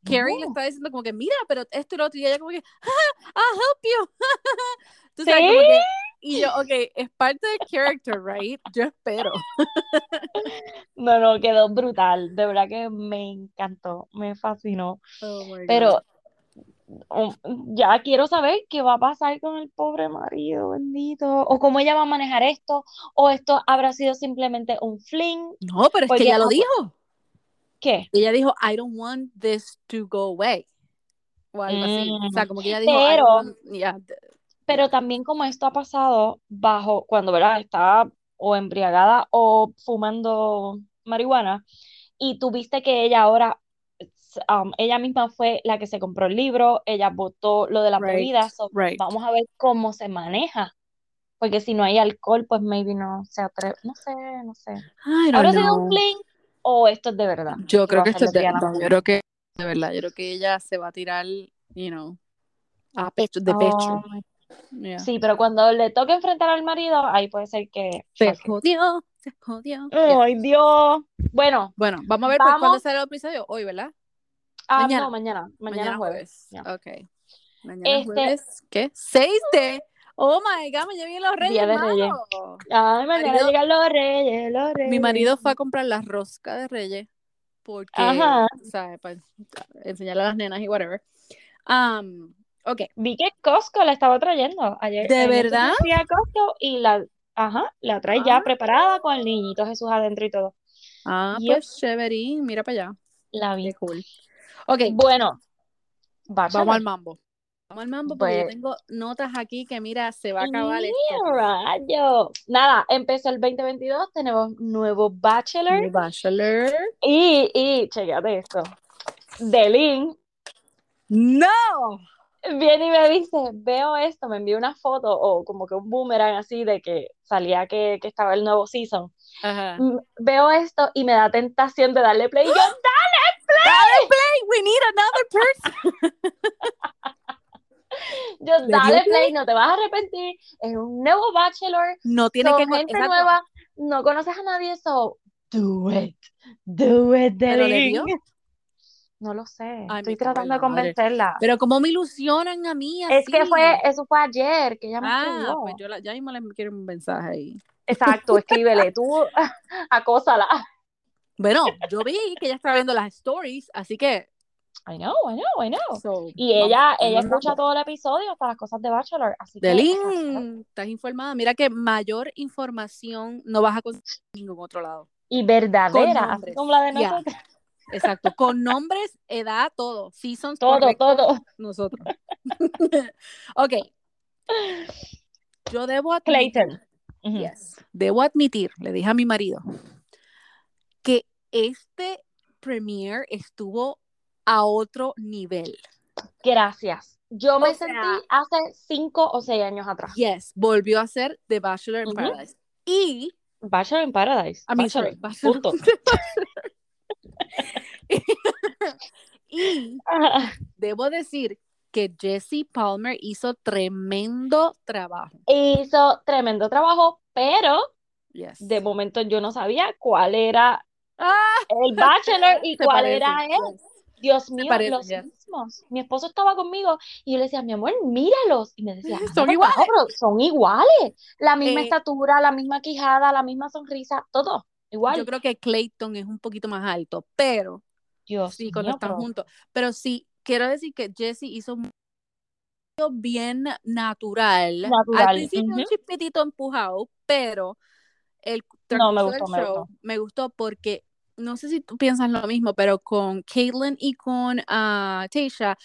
Carrie le estaba diciendo como que, mira, pero esto y lo otro, y ella como que, [LAUGHS] ah, I'll help you. [LAUGHS] Tú sabes, Sí. como que, y yo, ok, es parte del character, right? Yo espero. [LAUGHS] No, no, quedó brutal, de verdad que me encantó, me fascinó, Oh pero um, ya quiero saber qué va a pasar con el pobre marido, bendito, o cómo ella va a manejar esto, o esto habrá sido simplemente un fling, No, pero es que ella lo dijo. ¿Qué? Ella dijo, I don't want this to go away. O algo así. O sea, como que ella dijo, Mm. Pero- want- yeah, Pero también como esto ha pasado bajo, cuando, ¿verdad? Estaba o embriagada o fumando marihuana, y tuviste que ella ahora, um, ella misma fue la que se compró el libro, ella votó lo de las Right, bebidas, so, right. vamos a ver cómo se maneja, porque si no hay alcohol, pues maybe no se atreve, no sé, no sé. ¿Habrá sido un fling o esto es de verdad? Yo creo que esto es de verdad. Yo creo que, de verdad, yo creo que ella se va a tirar, you know, a pecho, de pecho. Yeah. sí, pero cuando le toque enfrentar al marido, ahí puede ser que... Se jodió, se jodió. Yeah. ¡Ay, Dios! Bueno, Bueno, vamos a ver pues, Vamos. cuándo sale el episodio. Hoy, ¿verdad? ah, Mañana. no, mañana, mañana, jueves. ya. Ok. Mañana Este- jueves. ¿Qué? Seis de. Oh my God, me llevé los reyes. Día de Reyes. Ay, mañana marido- llegan los reyes, los reyes. Mi marido fue a comprar la rosca de reyes porque, Ajá. ¿sabes? Para enseñarle a las nenas y whatever. Um, ok. Vi que Costco la estaba trayendo ayer. ¿De ayer verdad? Fui a Costco y la, ajá, la trae ya Ah. preparada con el niñito Jesús adentro y todo. Ah, pues chévere. Mira para allá. La vi. Qué cool. Ok, Bueno, Bachelor. vamos al mambo. Vamos al mambo porque yo Pues- tengo notas aquí que mira, se va a acabar esto. ¡Mira, rayo! Nada, empezó el 2022, tenemos nuevo Bachelor Bachelor. y, y, chequate esto, Delin ¡No! viene y me dice, veo esto, me envió una foto o como que un boomerang así de que salía que, que estaba el nuevo season. Ajá. Veo esto y me da tentación de darle play. Y yo, [GASPS] Dale play, we need another person. [LAUGHS] Yo, dale play. no te vas a arrepentir. Es un nuevo Bachelor. No tiene que gente exacto. nueva, no conoces a nadie, so do it, do it, Delin. No lo sé, Ay, estoy tratando de madre. convencerla. Pero como me ilusionan a mí Es que fue, así. eso fue ayer que ella me Ah, escribió. pues yo la, ya mismo le quiero un mensaje ahí. Exacto, escríbele, tú [LAUGHS] acósala. Bueno, yo vi que ella estaba viendo las stories, así que. I know, I know, I know. so, Y ella, ella escucha todo el episodio, hasta las cosas de Bachelor, así que ajá, Delin, estás informada. Mira que mayor información no vas a conseguir en ningún otro lado. y verdadera, así como la de. Exacto, con nombres, edad, todo. Seasons Todo, correctos, todo. nosotros. [LAUGHS] ok. Yo debo admitir, Clayton. Yes, debo admitir, le dije a mi marido, que este premiere estuvo a otro nivel. Gracias. Yo me sea- sentí hace cinco o seis años atrás. Yes, volvió a ser The Bachelor in. Paradise. Y, Bachelor in Paradise. I mean, Bachelor, punto. [LAUGHS] [LAUGHS] y [LAUGHS] debo decir que Jesse Palmer hizo tremendo trabajo. Hizo tremendo trabajo, pero Yes. de momento yo no sabía cuál era Ah, el Bachelor y cuál parece, era él. yes. Dios mío, los mismos. Mi esposo estaba conmigo y yo le decía, mi amor, míralos. Y me decía, [LAUGHS] Son "Mamá, iguales. son iguales. La misma Eh, estatura, la misma quijada, la misma sonrisa, todo igual. Yo creo que Clayton es un poquito más alto, pero Dios sí, cuando están juntos. Pero sí, quiero decir que Jesse hizo un bien natural. Al Natural, principio un chispitito empujado, pero el No, me gustó, me gustó. me gustó porque no sé si tú piensas lo mismo, pero con Caitlyn y con ah, Tasha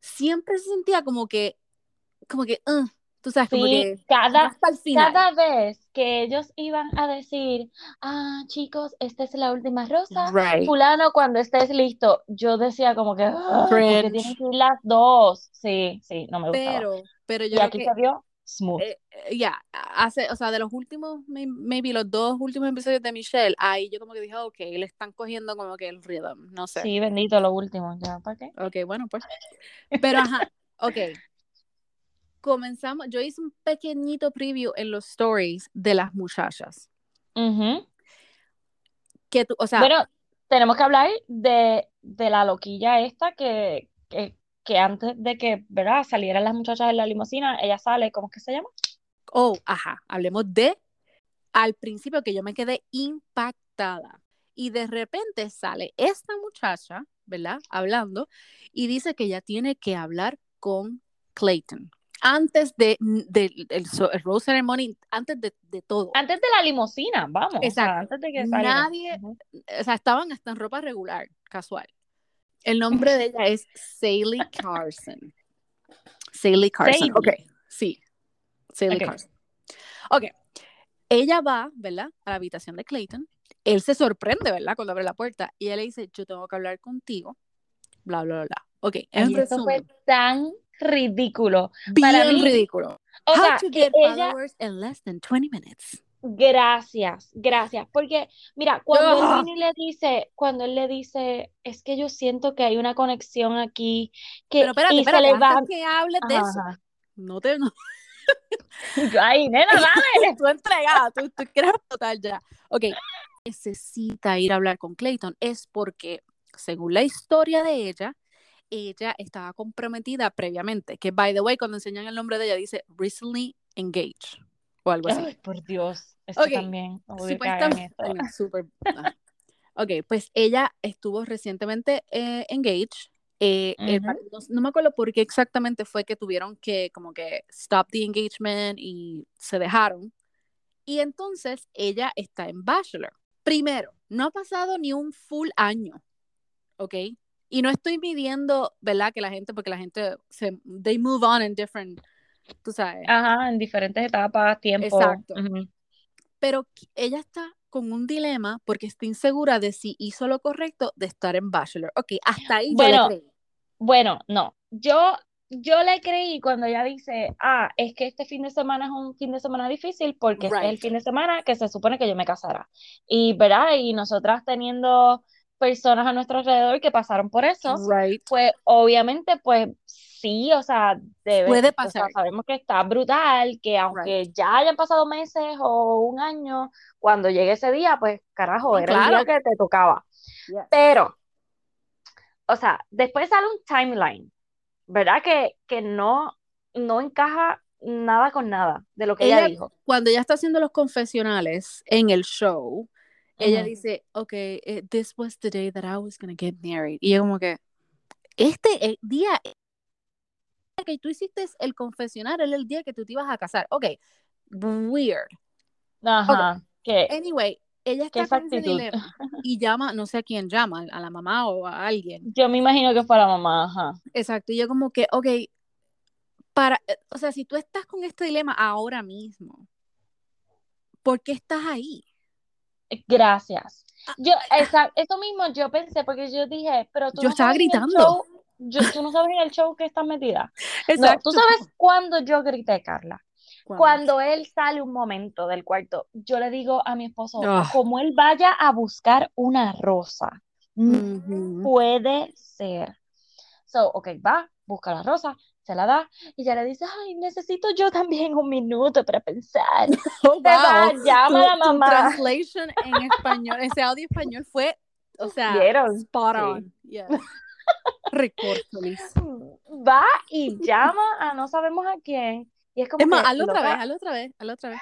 siempre se sentía como que, como que, uh, tú sabes, como que cada, hasta el final. cada vez que ellos iban a decir, ah, chicos, esta es la última rosa, Right. fulano, cuando estés listo, yo decía como que, "Ah, ¿por qué Cringe. tienen que ir las dos? Sí, sí, no me gustaba. Pero, pero yo Y aquí que se vio smooth. eh, eh, ya, hace, o sea, de los últimos, may- maybe los dos últimos episodios de Michelle, ahí yo como que dije, ok, le están cogiendo como que el rhythm, no sé. Sí, bendito, lo último, ya, ¿para qué? Ok, bueno, pues. Pero ajá, ok. Comenzamos, yo hice un pequeñito preview en los stories de las muchachas. Ujú. Que tú, o sea, Bueno, tenemos que hablar de, de la loquilla esta que, que, que antes de que, ¿verdad? salieran las muchachas en la limusina, ella sale, ¿cómo es que se llama? oh, ajá, hablemos de al principio que yo me quedé impactada. Y de repente sale esta muchacha, ¿verdad? Hablando, y dice que ella tiene que hablar con Clayton. Antes de, de- el, Rose Ceremony, antes de, de todo. Antes de la limusina, vamos, o sea, Exacto. antes de que salieran. Nadie, o sea, estaban hasta en ropa regular, casual. El nombre de ella es Sally Carson. Sally Carson. Sally. Ok, sí. Sally Ok. Carson. Ok. Ella va, ¿verdad? A la habitación de Clayton. Él se sorprende, ¿verdad? Cuando abre la puerta. Y ella le dice, yo tengo que hablar contigo. Bla, bla, bla, bla. Ok, en Ay, esto fue tan ridículo. Bien para mí, ridículo. O How to get ella, followers in less than 20 minutes. Gracias, gracias, porque mira, cuando él le dice, cuando él le dice, es que yo siento que hay una conexión aquí, que, Pero espérate, y se espérate, le va, que hables de eso, no te, no, [LAUGHS] Ay, nena, dale. [LAUGHS] tú entregada, tú, tú quieres explotar ya. Ok, necesita ir a hablar con Clayton es porque, según la historia de ella, ella estaba comprometida previamente, que by the way, cuando enseñan el nombre de ella dice recently engaged o algo así. Ay, por Dios, esto Ok, también, Supuestamente, esto. [LAUGHS] Ah. Ok, pues ella estuvo recientemente eh, engaged. eh, no, no me acuerdo por qué exactamente fue que tuvieron que como que stop the engagement y se dejaron. Y entonces ella está en Bachelor. Primero, no ha pasado ni un full año, ¿ok? Y no estoy midiendo, ¿verdad? Que la gente, porque la gente, se, they move on in different, tú sabes. Ajá, en diferentes etapas, tiempo. Exacto. Pero ella está con un dilema porque está insegura de si hizo lo correcto de estar en Bachelor. Ok, hasta ahí yo Bueno, le creí. Bueno, no, yo, yo le creí cuando ella dice, ah, es que este fin de semana es un fin de semana difícil porque este es el fin de semana que se supone que yo me casara. Y, ¿verdad? Y nosotras teniendo personas a nuestro alrededor que pasaron por eso, Right. pues obviamente, pues sí, o sea, debe, Puede o sea, pasar. sabemos que está brutal, que aunque ya hayan pasado meses o un año, cuando llegue ese día, pues carajo, era el claro. día que te tocaba. Pero, o sea, después sale un timeline, ¿verdad? Que, que no, no encaja nada con nada de lo que ella, Ella- dijo. Cuando ella está haciendo los confesionales en el show, ella dice, ok, eh, this was the day that I was gonna get married. Y yo como que, este día que tú hiciste el confesional era el día que tú te ibas a casar. Ok, weird. Ajá, que, Anyway, ella qué está con dilema [LAUGHS] y llama, no sé a quién llama, a la mamá o a alguien. Yo me imagino que fue la mamá, ajá. Exacto, y yo como que, ok, para, eh, o sea, si tú estás con este dilema ahora mismo, ¿por qué estás ahí? Gracias. Yo, esa, eso mismo yo pensé, porque yo dije, pero tú Yo no estaba el gritando. Yo- tú no sabes en el show que estás metida. No, Exacto. tú sabes cuándo yo grité, Carla. ¿Cuándo? Cuando él sale un momento del cuarto, yo le digo a mi esposo, Ah. como él vaya a buscar una rosa, no Ujú. puede ser. So, ok, va, busca la rosa, se la da, y ya le dice, ay, necesito yo también un minuto para pensar. [LAUGHS] Oh, Se va, wow. llama a la Tu- tu mamá. translation en español, ese audio español fue, o sea, ¿Vieron? spot Sí. on. Yes. Recorcholis. Va y llama a no sabemos a quién. Y es como Es más, hazlo otra vez, hazlo otra vez, hazlo otra vez.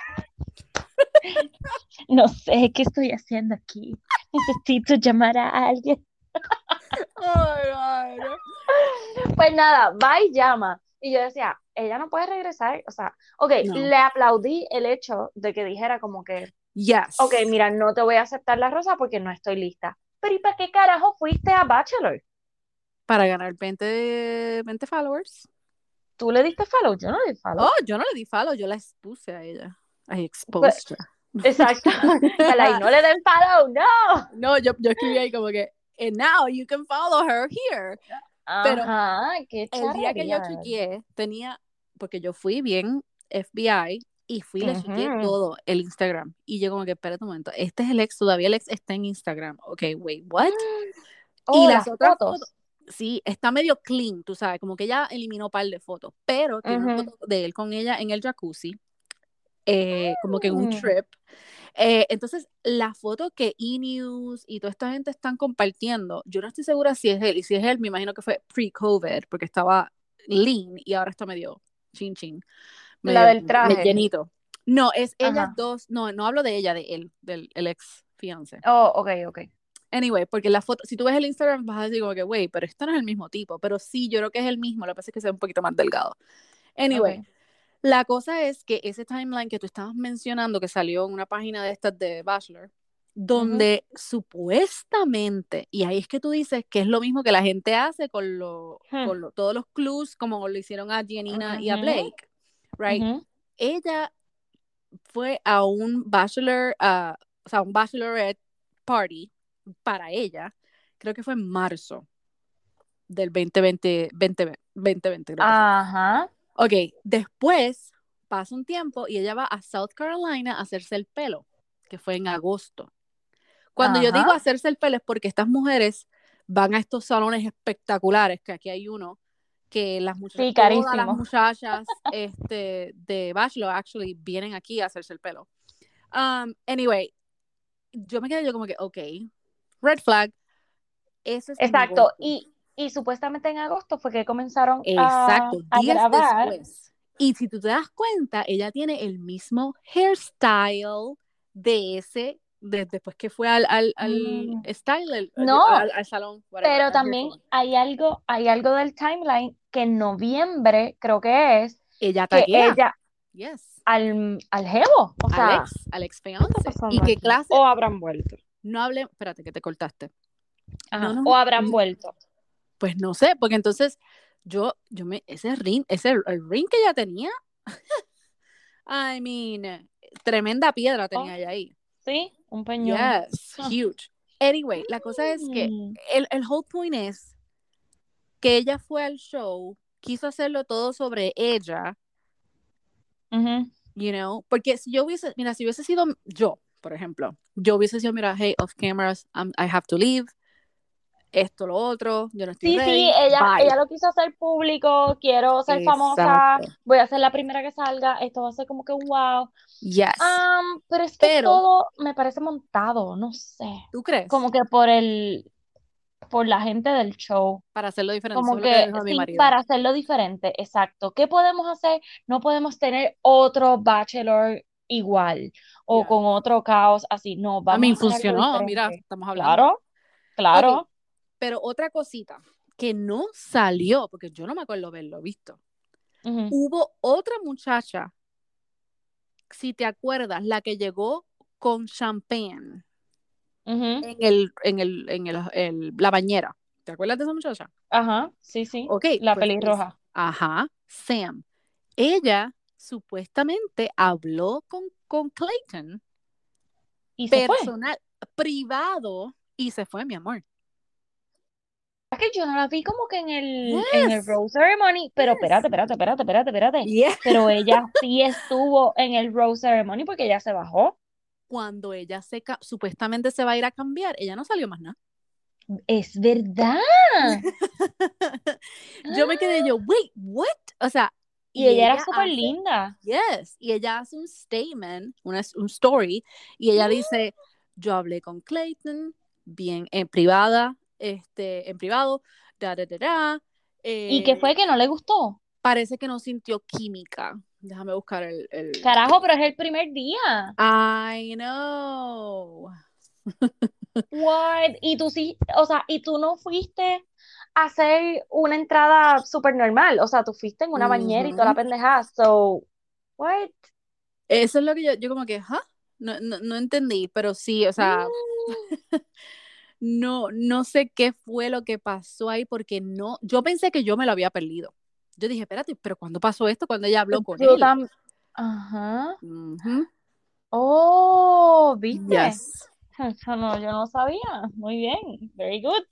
no sé qué estoy haciendo aquí. Necesito llamar a alguien. Ay, ay, no. Pues nada, va y llama. Y yo decía, ella no puede regresar. O sea, ok, No. le aplaudí el hecho de que dijera como que, Yes. ok, mira, no te voy a aceptar la rosa porque no estoy lista. Pero ¿y para qué carajo fuiste a Bachelor? Para ganar 20, 20 followers. ¿Tú le diste follow? Yo no le di follow. Oh, yo no le di follow, yo la expuse a ella. I exposed her. Exacto. [LAUGHS] No le den follow, no. No, yo, yo escribí ahí como que, and now you can follow her here. Pero Ajá, qué El día que yo chequeé, tenía, porque yo fui bien FBI y fui le chequeé todo el Instagram. Y yo como que, espérate un momento, este es el ex, todavía el ex está en Instagram. Ok, wait, what? [GASPS] Oh, y las las otras fotos. fotos, sí, está medio clean, tú sabes, como que ella eliminó un par de fotos, pero tiene una foto de él con ella en el jacuzzi, eh, como que en un Mm. trip. Eh, entonces, la foto que E-News y toda esta gente están compartiendo, yo no estoy segura si es él, y si es él, me imagino que fue pre-COVID, porque estaba lean y ahora está medio chin chin. La del traje. medio llenito. No, es ellas dos, no, no hablo de ella, de él, del el ex fiance. Oh, ok, ok. Anyway, porque la foto, si tú ves el Instagram vas a decir como que, güey, pero esto no es el mismo tipo, pero sí, yo creo que es el mismo, lo que pasa es que se ve un poquito más delgado. Anyway, Ok. la cosa es que ese timeline que tú estabas mencionando, que salió en una página de estas de Bachelor, donde supuestamente, y ahí es que tú dices que es lo mismo que la gente hace con, lo, Hmm. con lo- todos los clues, como lo hicieron a Gianina y a. Blake, right? Ella fue a un bachelor, ah, o sea, un bachelorette party para ella, creo que fue en marzo del 2020, 2020, 2020 creo. Ajá. Ok, después pasa un tiempo y ella va a South Carolina a hacerse el pelo, que fue en agosto. Cuando yo digo hacerse el pelo es porque estas mujeres van a estos salones espectaculares, que aquí hay uno, que las muchachas, Sí, todas las muchachas [LAUGHS] este, de Bachelor actually vienen aquí a hacerse el pelo. Um, anyway, yo me quedé yo como que, ok, red flag, es Exacto. Y, y supuestamente en agosto fue que comenzaron a, Exacto, a días grabar. después. Y si tú te das cuenta, ella tiene el mismo hairstyle de ese, de- después que fue al, al, al Mm. style, al, No, al- al salón. whatever, Pero también hay algo, hay algo del timeline que en noviembre creo que es Ella ella yes, al, al jevo, o sea, Alex, Alex ¿qué está fiance. pasando ¿Y qué clase? O habrán vuelto. No hablé, espérate que te cortaste. Ajá, No, no, o habrán no. vuelto. Pues no sé, porque entonces yo, yo me, ese ring, ese el ring que ella tenía, [LAUGHS] I mean, tremenda piedra tenía Oh. ella ahí. Sí, un peñón. Yes, Ah. huge. Anyway, la cosa es que Mm. el, el whole point es que ella fue al show, quiso hacerlo todo sobre ella, Ujú. you know, porque si yo hubiese, mira, si hubiese sido yo, por ejemplo, yo hubiese sido, mira, hey, off cameras, I'm- I have to leave, esto, lo otro, yo no estoy Sí, ready. sí, ella, bye. ella lo quiso hacer público, quiero ser famosa, Exacto. voy a ser la primera que salga, esto va a ser como que wow. Yes. Am, pero es que Pero- todo me parece montado, no sé, ¿Tú crees? como que por el, por la gente del show, Para hacerlo diferente. como que que sí, para hacerlo diferente, exacto. ¿Qué podemos hacer? No podemos tener otro Bachelor igual o con otro caos así, no, vamos mí a algo funcionó, mira, estamos hablando. Claro, claro. Pero otra cosita que no salió, porque yo no me acuerdo haberlo visto. Hubo otra muchacha, si te acuerdas, la que llegó con champagne en el, en el, en el, el- la bañera. ¿Te acuerdas de esa muchacha? Ajá, sí, sí. Ok, La pues, pelirroja. Ajá, Sam. Ella supuestamente habló con, con Clayton Y se fue. personal, privado, y se fue, mi amor. Es que yo no la vi como que en el, en el Yes. Rose Ceremony, pero Yes. espérate, espérate, espérate, espérate, espérate. Pero ella [LAUGHS] sí estuvo en el Rose Ceremony porque ella se bajó. Cuando ella se supuestamente se va a ir a cambiar, ella no salió más nada. Es verdad. [LAUGHS] Yo me quedé yo, wait, what? O sea, Y ella era súper linda. Yes, y ella hace un statement, una, un story, y ella dice, yo hablé con Clayton, bien, en privada, este, en privado, da, da, da, da, ¿Y qué eh, fue que no le gustó? Parece que no sintió química. Déjame buscar el, el... Carajo, pero es el primer día. I know. [LAUGHS] What? Y tú sí, o sea, y tú no fuiste hacer una entrada súper normal. O sea, tú fuiste en una bañera y toda la pendejada. So, what? Eso es lo que yo, yo como que, ¿huh? No, no, no entendí, pero sí, o sea, [LAUGHS] no, no sé qué fue lo que pasó ahí porque no, yo pensé que yo me lo había perdido. Yo dije, espérate, pero ¿cuándo pasó esto? Cuando ella habló con Yo él. Ajá. Oh, ¿viste? Yes. Eso [LAUGHS] no, yo no sabía. Muy bien. Very good.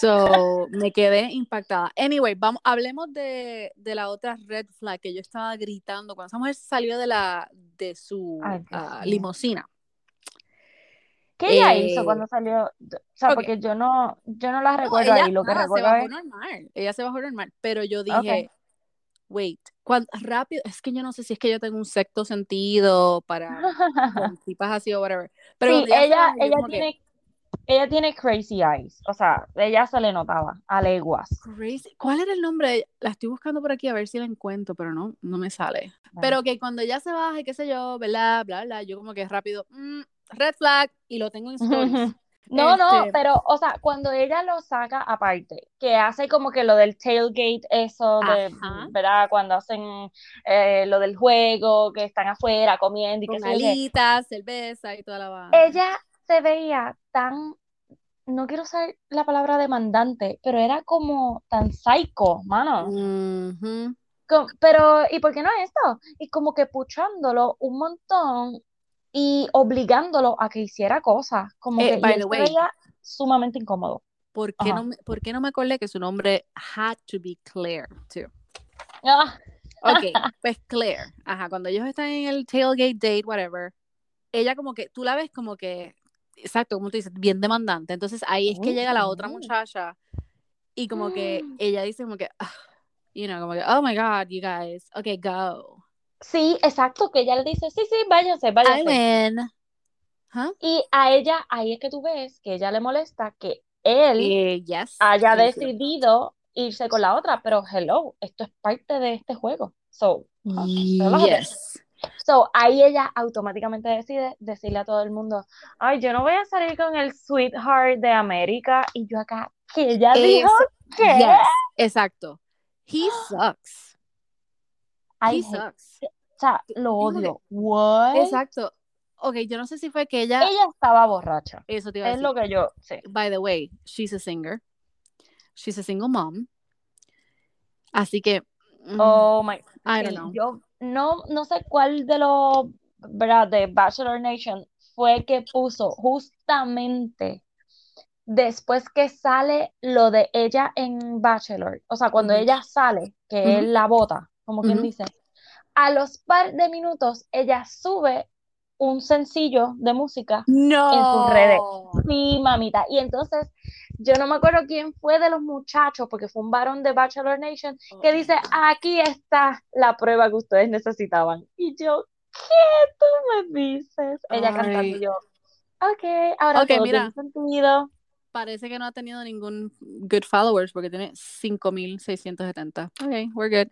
So, me quedé impactada. Anyway, vamos, hablemos de, de la otra red flag que yo estaba gritando cuando esa mujer salió de la de su Ay, ah, limusina. ¿Qué ella Eh, hizo cuando salió? O sea, porque yo no, yo no la No, recuerdo ella ahí. Lo que se recuerdo bajó es. normal. Ella se bajó normal. Pero yo dije, wait, cuan- rápido, es que yo no sé si es que yo tengo un sexto sentido para tipas [LAUGHS] así o whatever. Pero Sí, ella ella, como que, tiene, ella tiene crazy eyes. O sea, ella se le notaba a leguas. crazy. ¿Cuál era el nombre? La estoy buscando por aquí a ver si la encuentro, pero no, no me sale. Pero que cuando ella se baja, y qué sé yo, bla, bla, bla, yo como que rápido, mm, red flag, y lo tengo en stories. [LAUGHS] No, no, Este- pero, o sea, cuando ella lo saca aparte, que hace como que lo del tailgate, eso de, Ajá. ¿verdad? Cuando hacen eh, lo del juego, que están afuera comiendo y Con qué. alitas, cerveza y toda la vaina. Ella se veía tan, no quiero usar la palabra demandante, pero era como tan psycho, mano. Pero, ¿y por qué no esto? Y como que puchándolo un montón y obligándolo a que hiciera cosas. Como Eh, que by the way. sumamente incómodo. ¿Por qué, Ajá. no me, ¿Por qué no me acordé que su nombre had to be Claire, too? Ah, Ok, [LAUGHS] pues Claire, ajá, cuando ellos están en el tailgate date, whatever, ella como que, tú la ves como que, exacto, como tú dices, bien demandante. Entonces ahí es que llega la otra muchacha y como que [GASPS] ella dice como que, ah, you know, como que, oh my God, you guys, okay, go. Sí, exacto, que ella le dice, sí, sí, váyanse, I váyanse. win. Huh? Y a ella, ahí es que tú ves que ella le molesta que él Eh, yes. haya decidido irse con la otra, pero hello, esto es parte de este juego. So. Yes. So, ahí ella automáticamente decide decirle a todo el mundo, ay, yo no voy a salir con el sweetheart de América. Y yo acá, que ella dijo que Yes, exacto. He sucks. I He hate- sucks. o sea, lo que- odio. What? Exacto. Ok, yo no sé si fue que ella, Ella estaba borracha. eso te iba a Es decir. lo que yo sé. By the way, she's a singer. She's a single mom. Así que, mm, Oh my I don't Sí, know. Yo no, no sé cuál de los, ¿verdad? De Bachelor Nation fue que puso justamente después que sale lo de ella en Bachelor. O sea, cuando ella sale, que Ujú. él la bota, como quien dice. A los par de minutos, ella sube un sencillo de música No. en sus redes. Sí, mamita. Y entonces, yo no me acuerdo quién fue de los muchachos, porque fue un varón de Bachelor Nation, que dice, aquí está la prueba que ustedes necesitaban. Y yo, ¿qué tú me dices? Ella Ay. cantando yo, ok, ahora Ok, todo mira. tiene sentido. Parece que no ha tenido ningún good followers porque tiene 5670. Ok, we're good.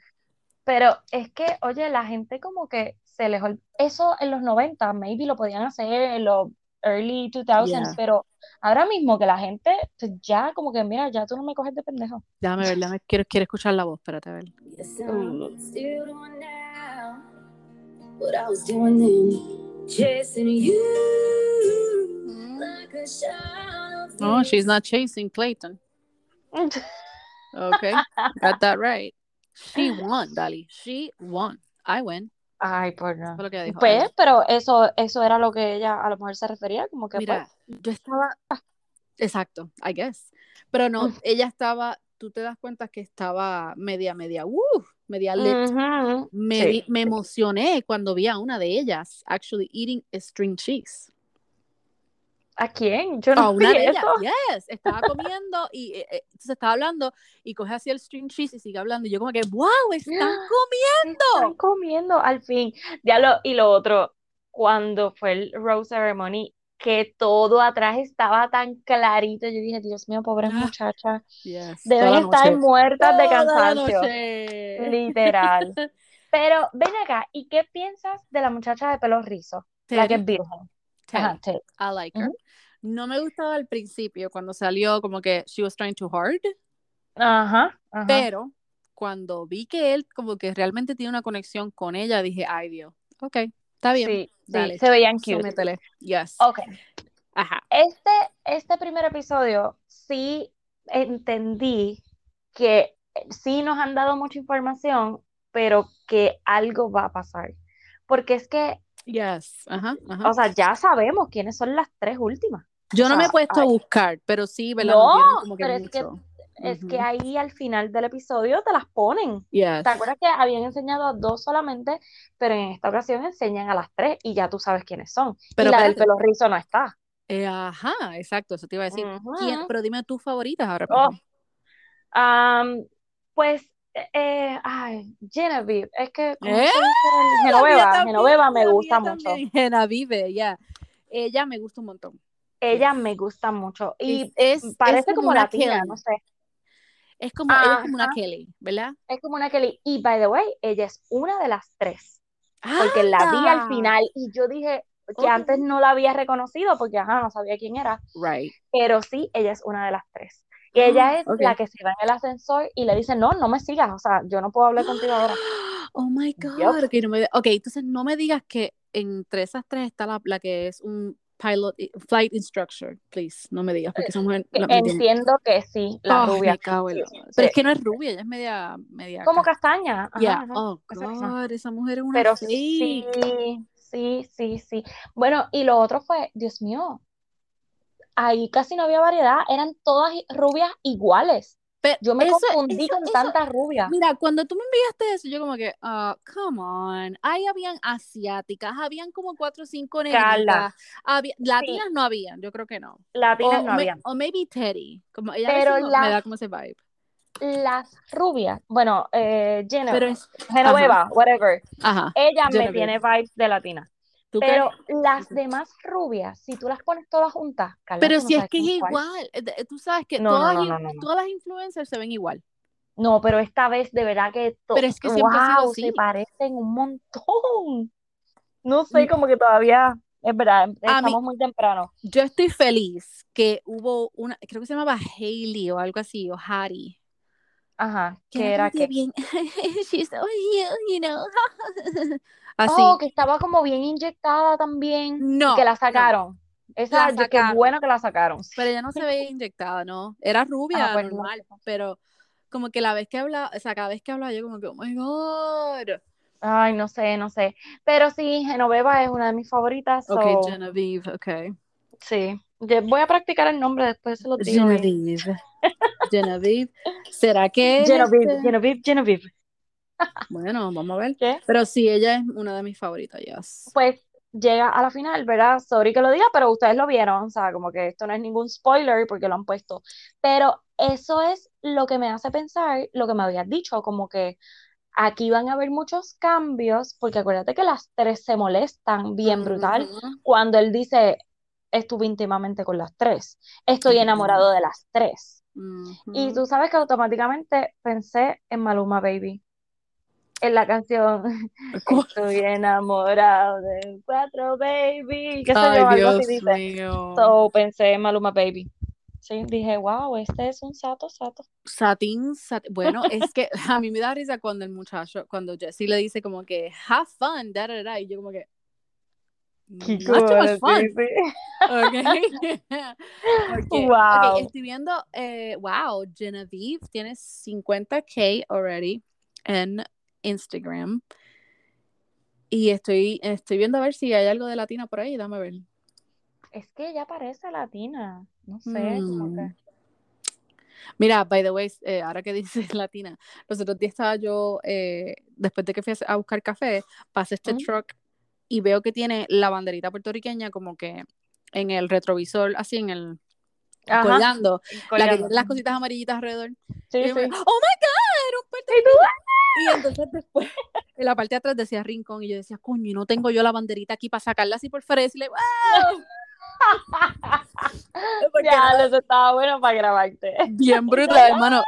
Pero es que, oye, la gente como que se les Eso en los 90, maybe lo podían hacer en los early 2000s, Yeah. pero ahora mismo que la gente pues, ya como que, mira, ya tú no me coges de pendejo. Déjame ver, déjame, quiero, quiero escuchar la voz, espérate a ver. Yes, I'm still doing now what I was doing then, chasing you like a shadow. Oh, she's not chasing Clayton. [LAUGHS] Okay, got that right. She won, Dali. She won. I win. Ay, por no. Lo que dijo. I Pues, pero eso, eso era lo que ella a lo mejor se refería, como que Mira, pues, yo estaba. Exacto, I guess. Pero no, Mm. ella estaba. Tú te das cuenta que estaba media, media, uh, media lit. Me, sí, me emocioné cuando vi a una de ellas actually eating string cheese. ¿A quién? Yo no una de ellas, eso. yes, estaba comiendo y eh, eh, se estaba hablando y coge así el string cheese y sigue hablando y yo como que, wow, están [GASPS] comiendo. Están comiendo al fin. Ya lo, y lo otro, cuando fue el Rose Ceremony, que todo atrás estaba tan clarito, yo dije, Dios mío, pobres Ah, muchachas, Yes, deben estar muertas de cansancio, literal. [LAUGHS] Pero ven acá, ¿y qué piensas de la muchacha de pelo rizo? La que es virgen. Ajá. I like her. No me gustaba al principio cuando salió como que she was trying too hard, Ajá, ajá. pero cuando vi que él como que realmente tiene una conexión con ella, dije, ay Dios, ok, está bien, Sí, sí, dale, se veían cute. sométele. Yes. Ok, Ajá. Este, este primer episodio sí entendí que sí nos han dado mucha información, pero que algo va a pasar. Porque es que, Yes. Ajá, ajá. o sea, ya sabemos quiénes son las tres últimas. Yo o no me he puesto a buscar, pero sí, ¿verdad? No, como que pero es que, mucho. es que ahí al final del episodio te las ponen. Yes. ¿Te acuerdas que habían enseñado a dos solamente, pero en esta ocasión enseñan a las tres y ya tú sabes quiénes son? Y Pero la del pelo rizo no está. Eh, ajá, exacto, eso te iba a decir. ¿Quién? Pero dime tus favoritas ahora Oh. Am, pues, eh, ay, Genevieve, es que, ¿cómo ¿Eh? [LAUGHS] Genoveva, también, Genoveva me gusta mucho. Genavive, ya. Ella me gusta un montón. Ella me gusta mucho y es, es parece como como una latina, Kelly. no sé. Es como, ella es como una Kelly, ¿verdad? es como una Kelly. Y by the way, ella es una de las tres, porque la vi al final y yo dije que antes no la había reconocido porque, ajá, no sabía quién era, Right. pero sí, ella es una de las tres. Y ella es Ok. la que se va en el ascensor y le dice, no, no me sigas, o sea, yo no puedo hablar contigo ahora. [GASPS] Oh my. God. Ok, no me, ok, entonces no me digas que entre esas tres está la, la que es un pilot, flight instructor, please. No me digas, porque esa mujer la- me tiene- Entiendo que sí, la Ay, rubia. Sí. Pero es que no es rubia, ella es media, media Como cas- castaña, ajá, Yeah. ajá, Oh. God, esa mujer es una Pero fake. sí, sí, sí, sí. Bueno, y lo otro fue, Dios mío, ahí casi no había variedad, eran todas rubias iguales. Pero Yo me eso, confundí eso, con eso, tantas rubias. mira, cuando tú me enviaste eso, yo como que, ah, come on, ahí habían asiáticas, habían como cuatro o cinco Carla, negritas, había, sí, latinas no habían, yo creo que no. latinas O, no habían. o maybe Teddy, como ella Pero no- me da las, como ese vibe. las rubias, bueno, eh, Pero es, ajá, Genoveva, whatever, ajá, ella me tiene vibes de latina. Pero las demás rubias, si tú las pones todas juntas, Carla, Pero tú no si es que es cuál. igual, eh, tú sabes que No, todas, no, todas las influencers se ven igual. No, pero esta vez de verdad que, to- Pero es que siempre ha sido wow, se parecen un montón. No Mm, sé, como que todavía, es verdad, em- A mí, estamos muy temprano. yo estoy feliz que hubo una, creo que se llamaba Hailey o algo así, o Hattie, Ajá, que era que, bien, [LAUGHS] she's so cute, you know, [LAUGHS] así. oh, que estaba como bien inyectada también y No, que la no, sacaron. la Esa, qué bueno que la sacaron. pero ella no se veía inyectada, ¿no? Era Ah, rubia, pues no normal, pero como que la vez que hablaba, o sea, cada vez que hablaba yo como que, oh my God. Ay, no sé, no sé. Pero sí, Genoveva es una de mis favoritas, Ok, so, Genevieve, ok. sí. Yo voy a practicar el nombre, después se los digo. Genevieve, Genevieve. ¿Será que Genevieve, este? Genevieve, Genevieve. Bueno, vamos a ver. ¿Qué? Pero sí, ella es una de mis favoritas, yes. Pues llega a la final, ¿verdad? Sorry que lo diga, pero ustedes lo vieron, o sea, como que esto no es ningún spoiler porque lo han puesto, pero eso es lo que me hace pensar, lo que me habías dicho, como que aquí van a haber muchos cambios, porque acuérdate que las tres se molestan bien brutal Ujú. cuando él dice, estuve íntimamente con las tres, estoy enamorado de las tres. Y tú sabes que automáticamente pensé en Maluma Baby, en la canción. [LAUGHS] Estoy enamorado de cuatro baby, qué Ay, yo, algo así Dios dice. So pensé en Maluma Baby. Sí, dije, wow, este es un sato, sato. Satín, sat- bueno, [LAUGHS] es que a mí me da risa cuando el muchacho, cuando Jesse le dice como que have fun, da, da, da, y yo como que not too much fun, sí, sí. okay. Porque, [LAUGHS] Wow. ok, estoy viendo, eh, wow, Genevieve tiene 50k already en Instagram y estoy, estoy viendo a ver si hay algo de latina por ahí, dame ver. Es que ella parece latina, no sé, como Mm. que. Mira, by the way, eh, ahora que dices [LAUGHS] latina, los otros días estaba yo, eh, después de que fui a buscar café, pasé este truck y veo que tiene la banderita puertorriqueña como que en el retrovisor, así en el Ajá, colgando, la que colgando. tiene las cositas amarillitas alrededor. Sí, me, sí. oh my god, era un puertorriqueño. Y entonces después, [LAUGHS] en la parte de atrás decía rincón, y yo decía, coño, y no tengo yo la banderita aquí para sacarla así por fuera y decirle, wow. [LAUGHS] Porque Ya, era eso estaba bueno para grabarte. bien brutal, no. [LAUGHS] hermano.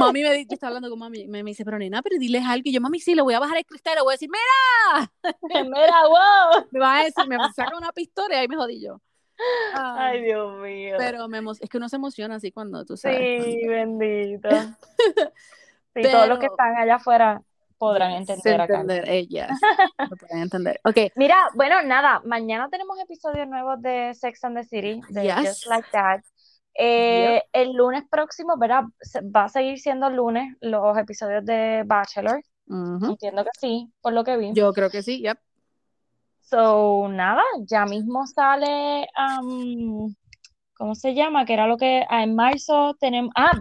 Mami me dice, estaba hablando con mami, me, me dice, pero nena, pero diles algo. Y yo, mami, sí, le voy a bajar el cristal, le voy a decir, mira, Mira, wow. me vas a decir, me saca una pistola y ahí me jodí yo. Ay, Ay, Dios mío. pero me es que uno se emociona así cuando tú sabes. Sí, bendito. Sí, todos los que Pero, están allá afuera podrán yes, entender acá. entender, ellas, [LAUGHS] lo pueden entender. Ok, Mira, bueno, nada, mañana tenemos episodios nuevos de Sex and the City, de Just Like That. yep, Eh, el lunes próximo, ¿verdad? Va a seguir siendo el lunes los episodios de Bachelor. Entiendo que sí, por lo que vi. Yo creo que sí, yep. So, nada, ya mismo sale, am, ¿cómo se llama? Que era lo que ah, en marzo tenemos. Ah,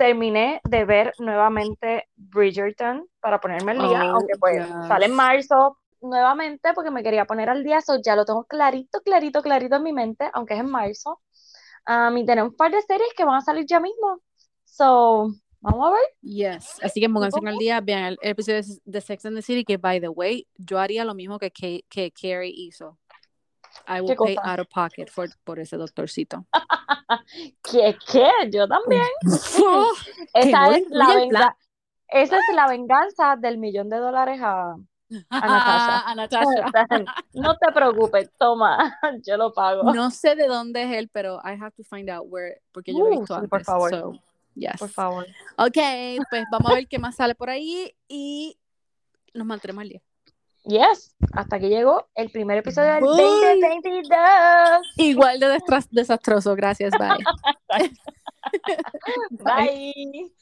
terminé de ver nuevamente Bridgerton para ponerme al día, Oh, aunque pues sale en yes. marzo nuevamente porque me quería poner al día, eso ya lo tengo clarito, clarito, clarito en mi mente, aunque es en marzo. Um, y tenemos un par de series que van a salir ya mismo. So, vamos a ver. Yes, así que ¿Y pónganse al día, vean el episodio de Sex and the City, que by the way, yo haría lo mismo que, que Carrie hizo. I ¿Qué will pay out of pocket for, por ese doctorcito. [LAUGHS] ¿Qué, qué? Yo también. [LAUGHS] [LAUGHS] Oh, Esa es la venga, esa es la venganza del millón de dólares a, a Natasha. A Natasha. No te preocupes, toma, yo lo pago. No sé de dónde es él, pero I have to find out where, porque yo lo he Uh, visto sí, por antes. favor, So, por yes. favor. Ok, pues vamos a ver qué más sale por ahí y nos mantendremos al día. Yes, hasta aquí llegó el primer episodio del Bye. 2022. Igual de desastroso. Gracias, bye. [LAUGHS] Bye. Bye.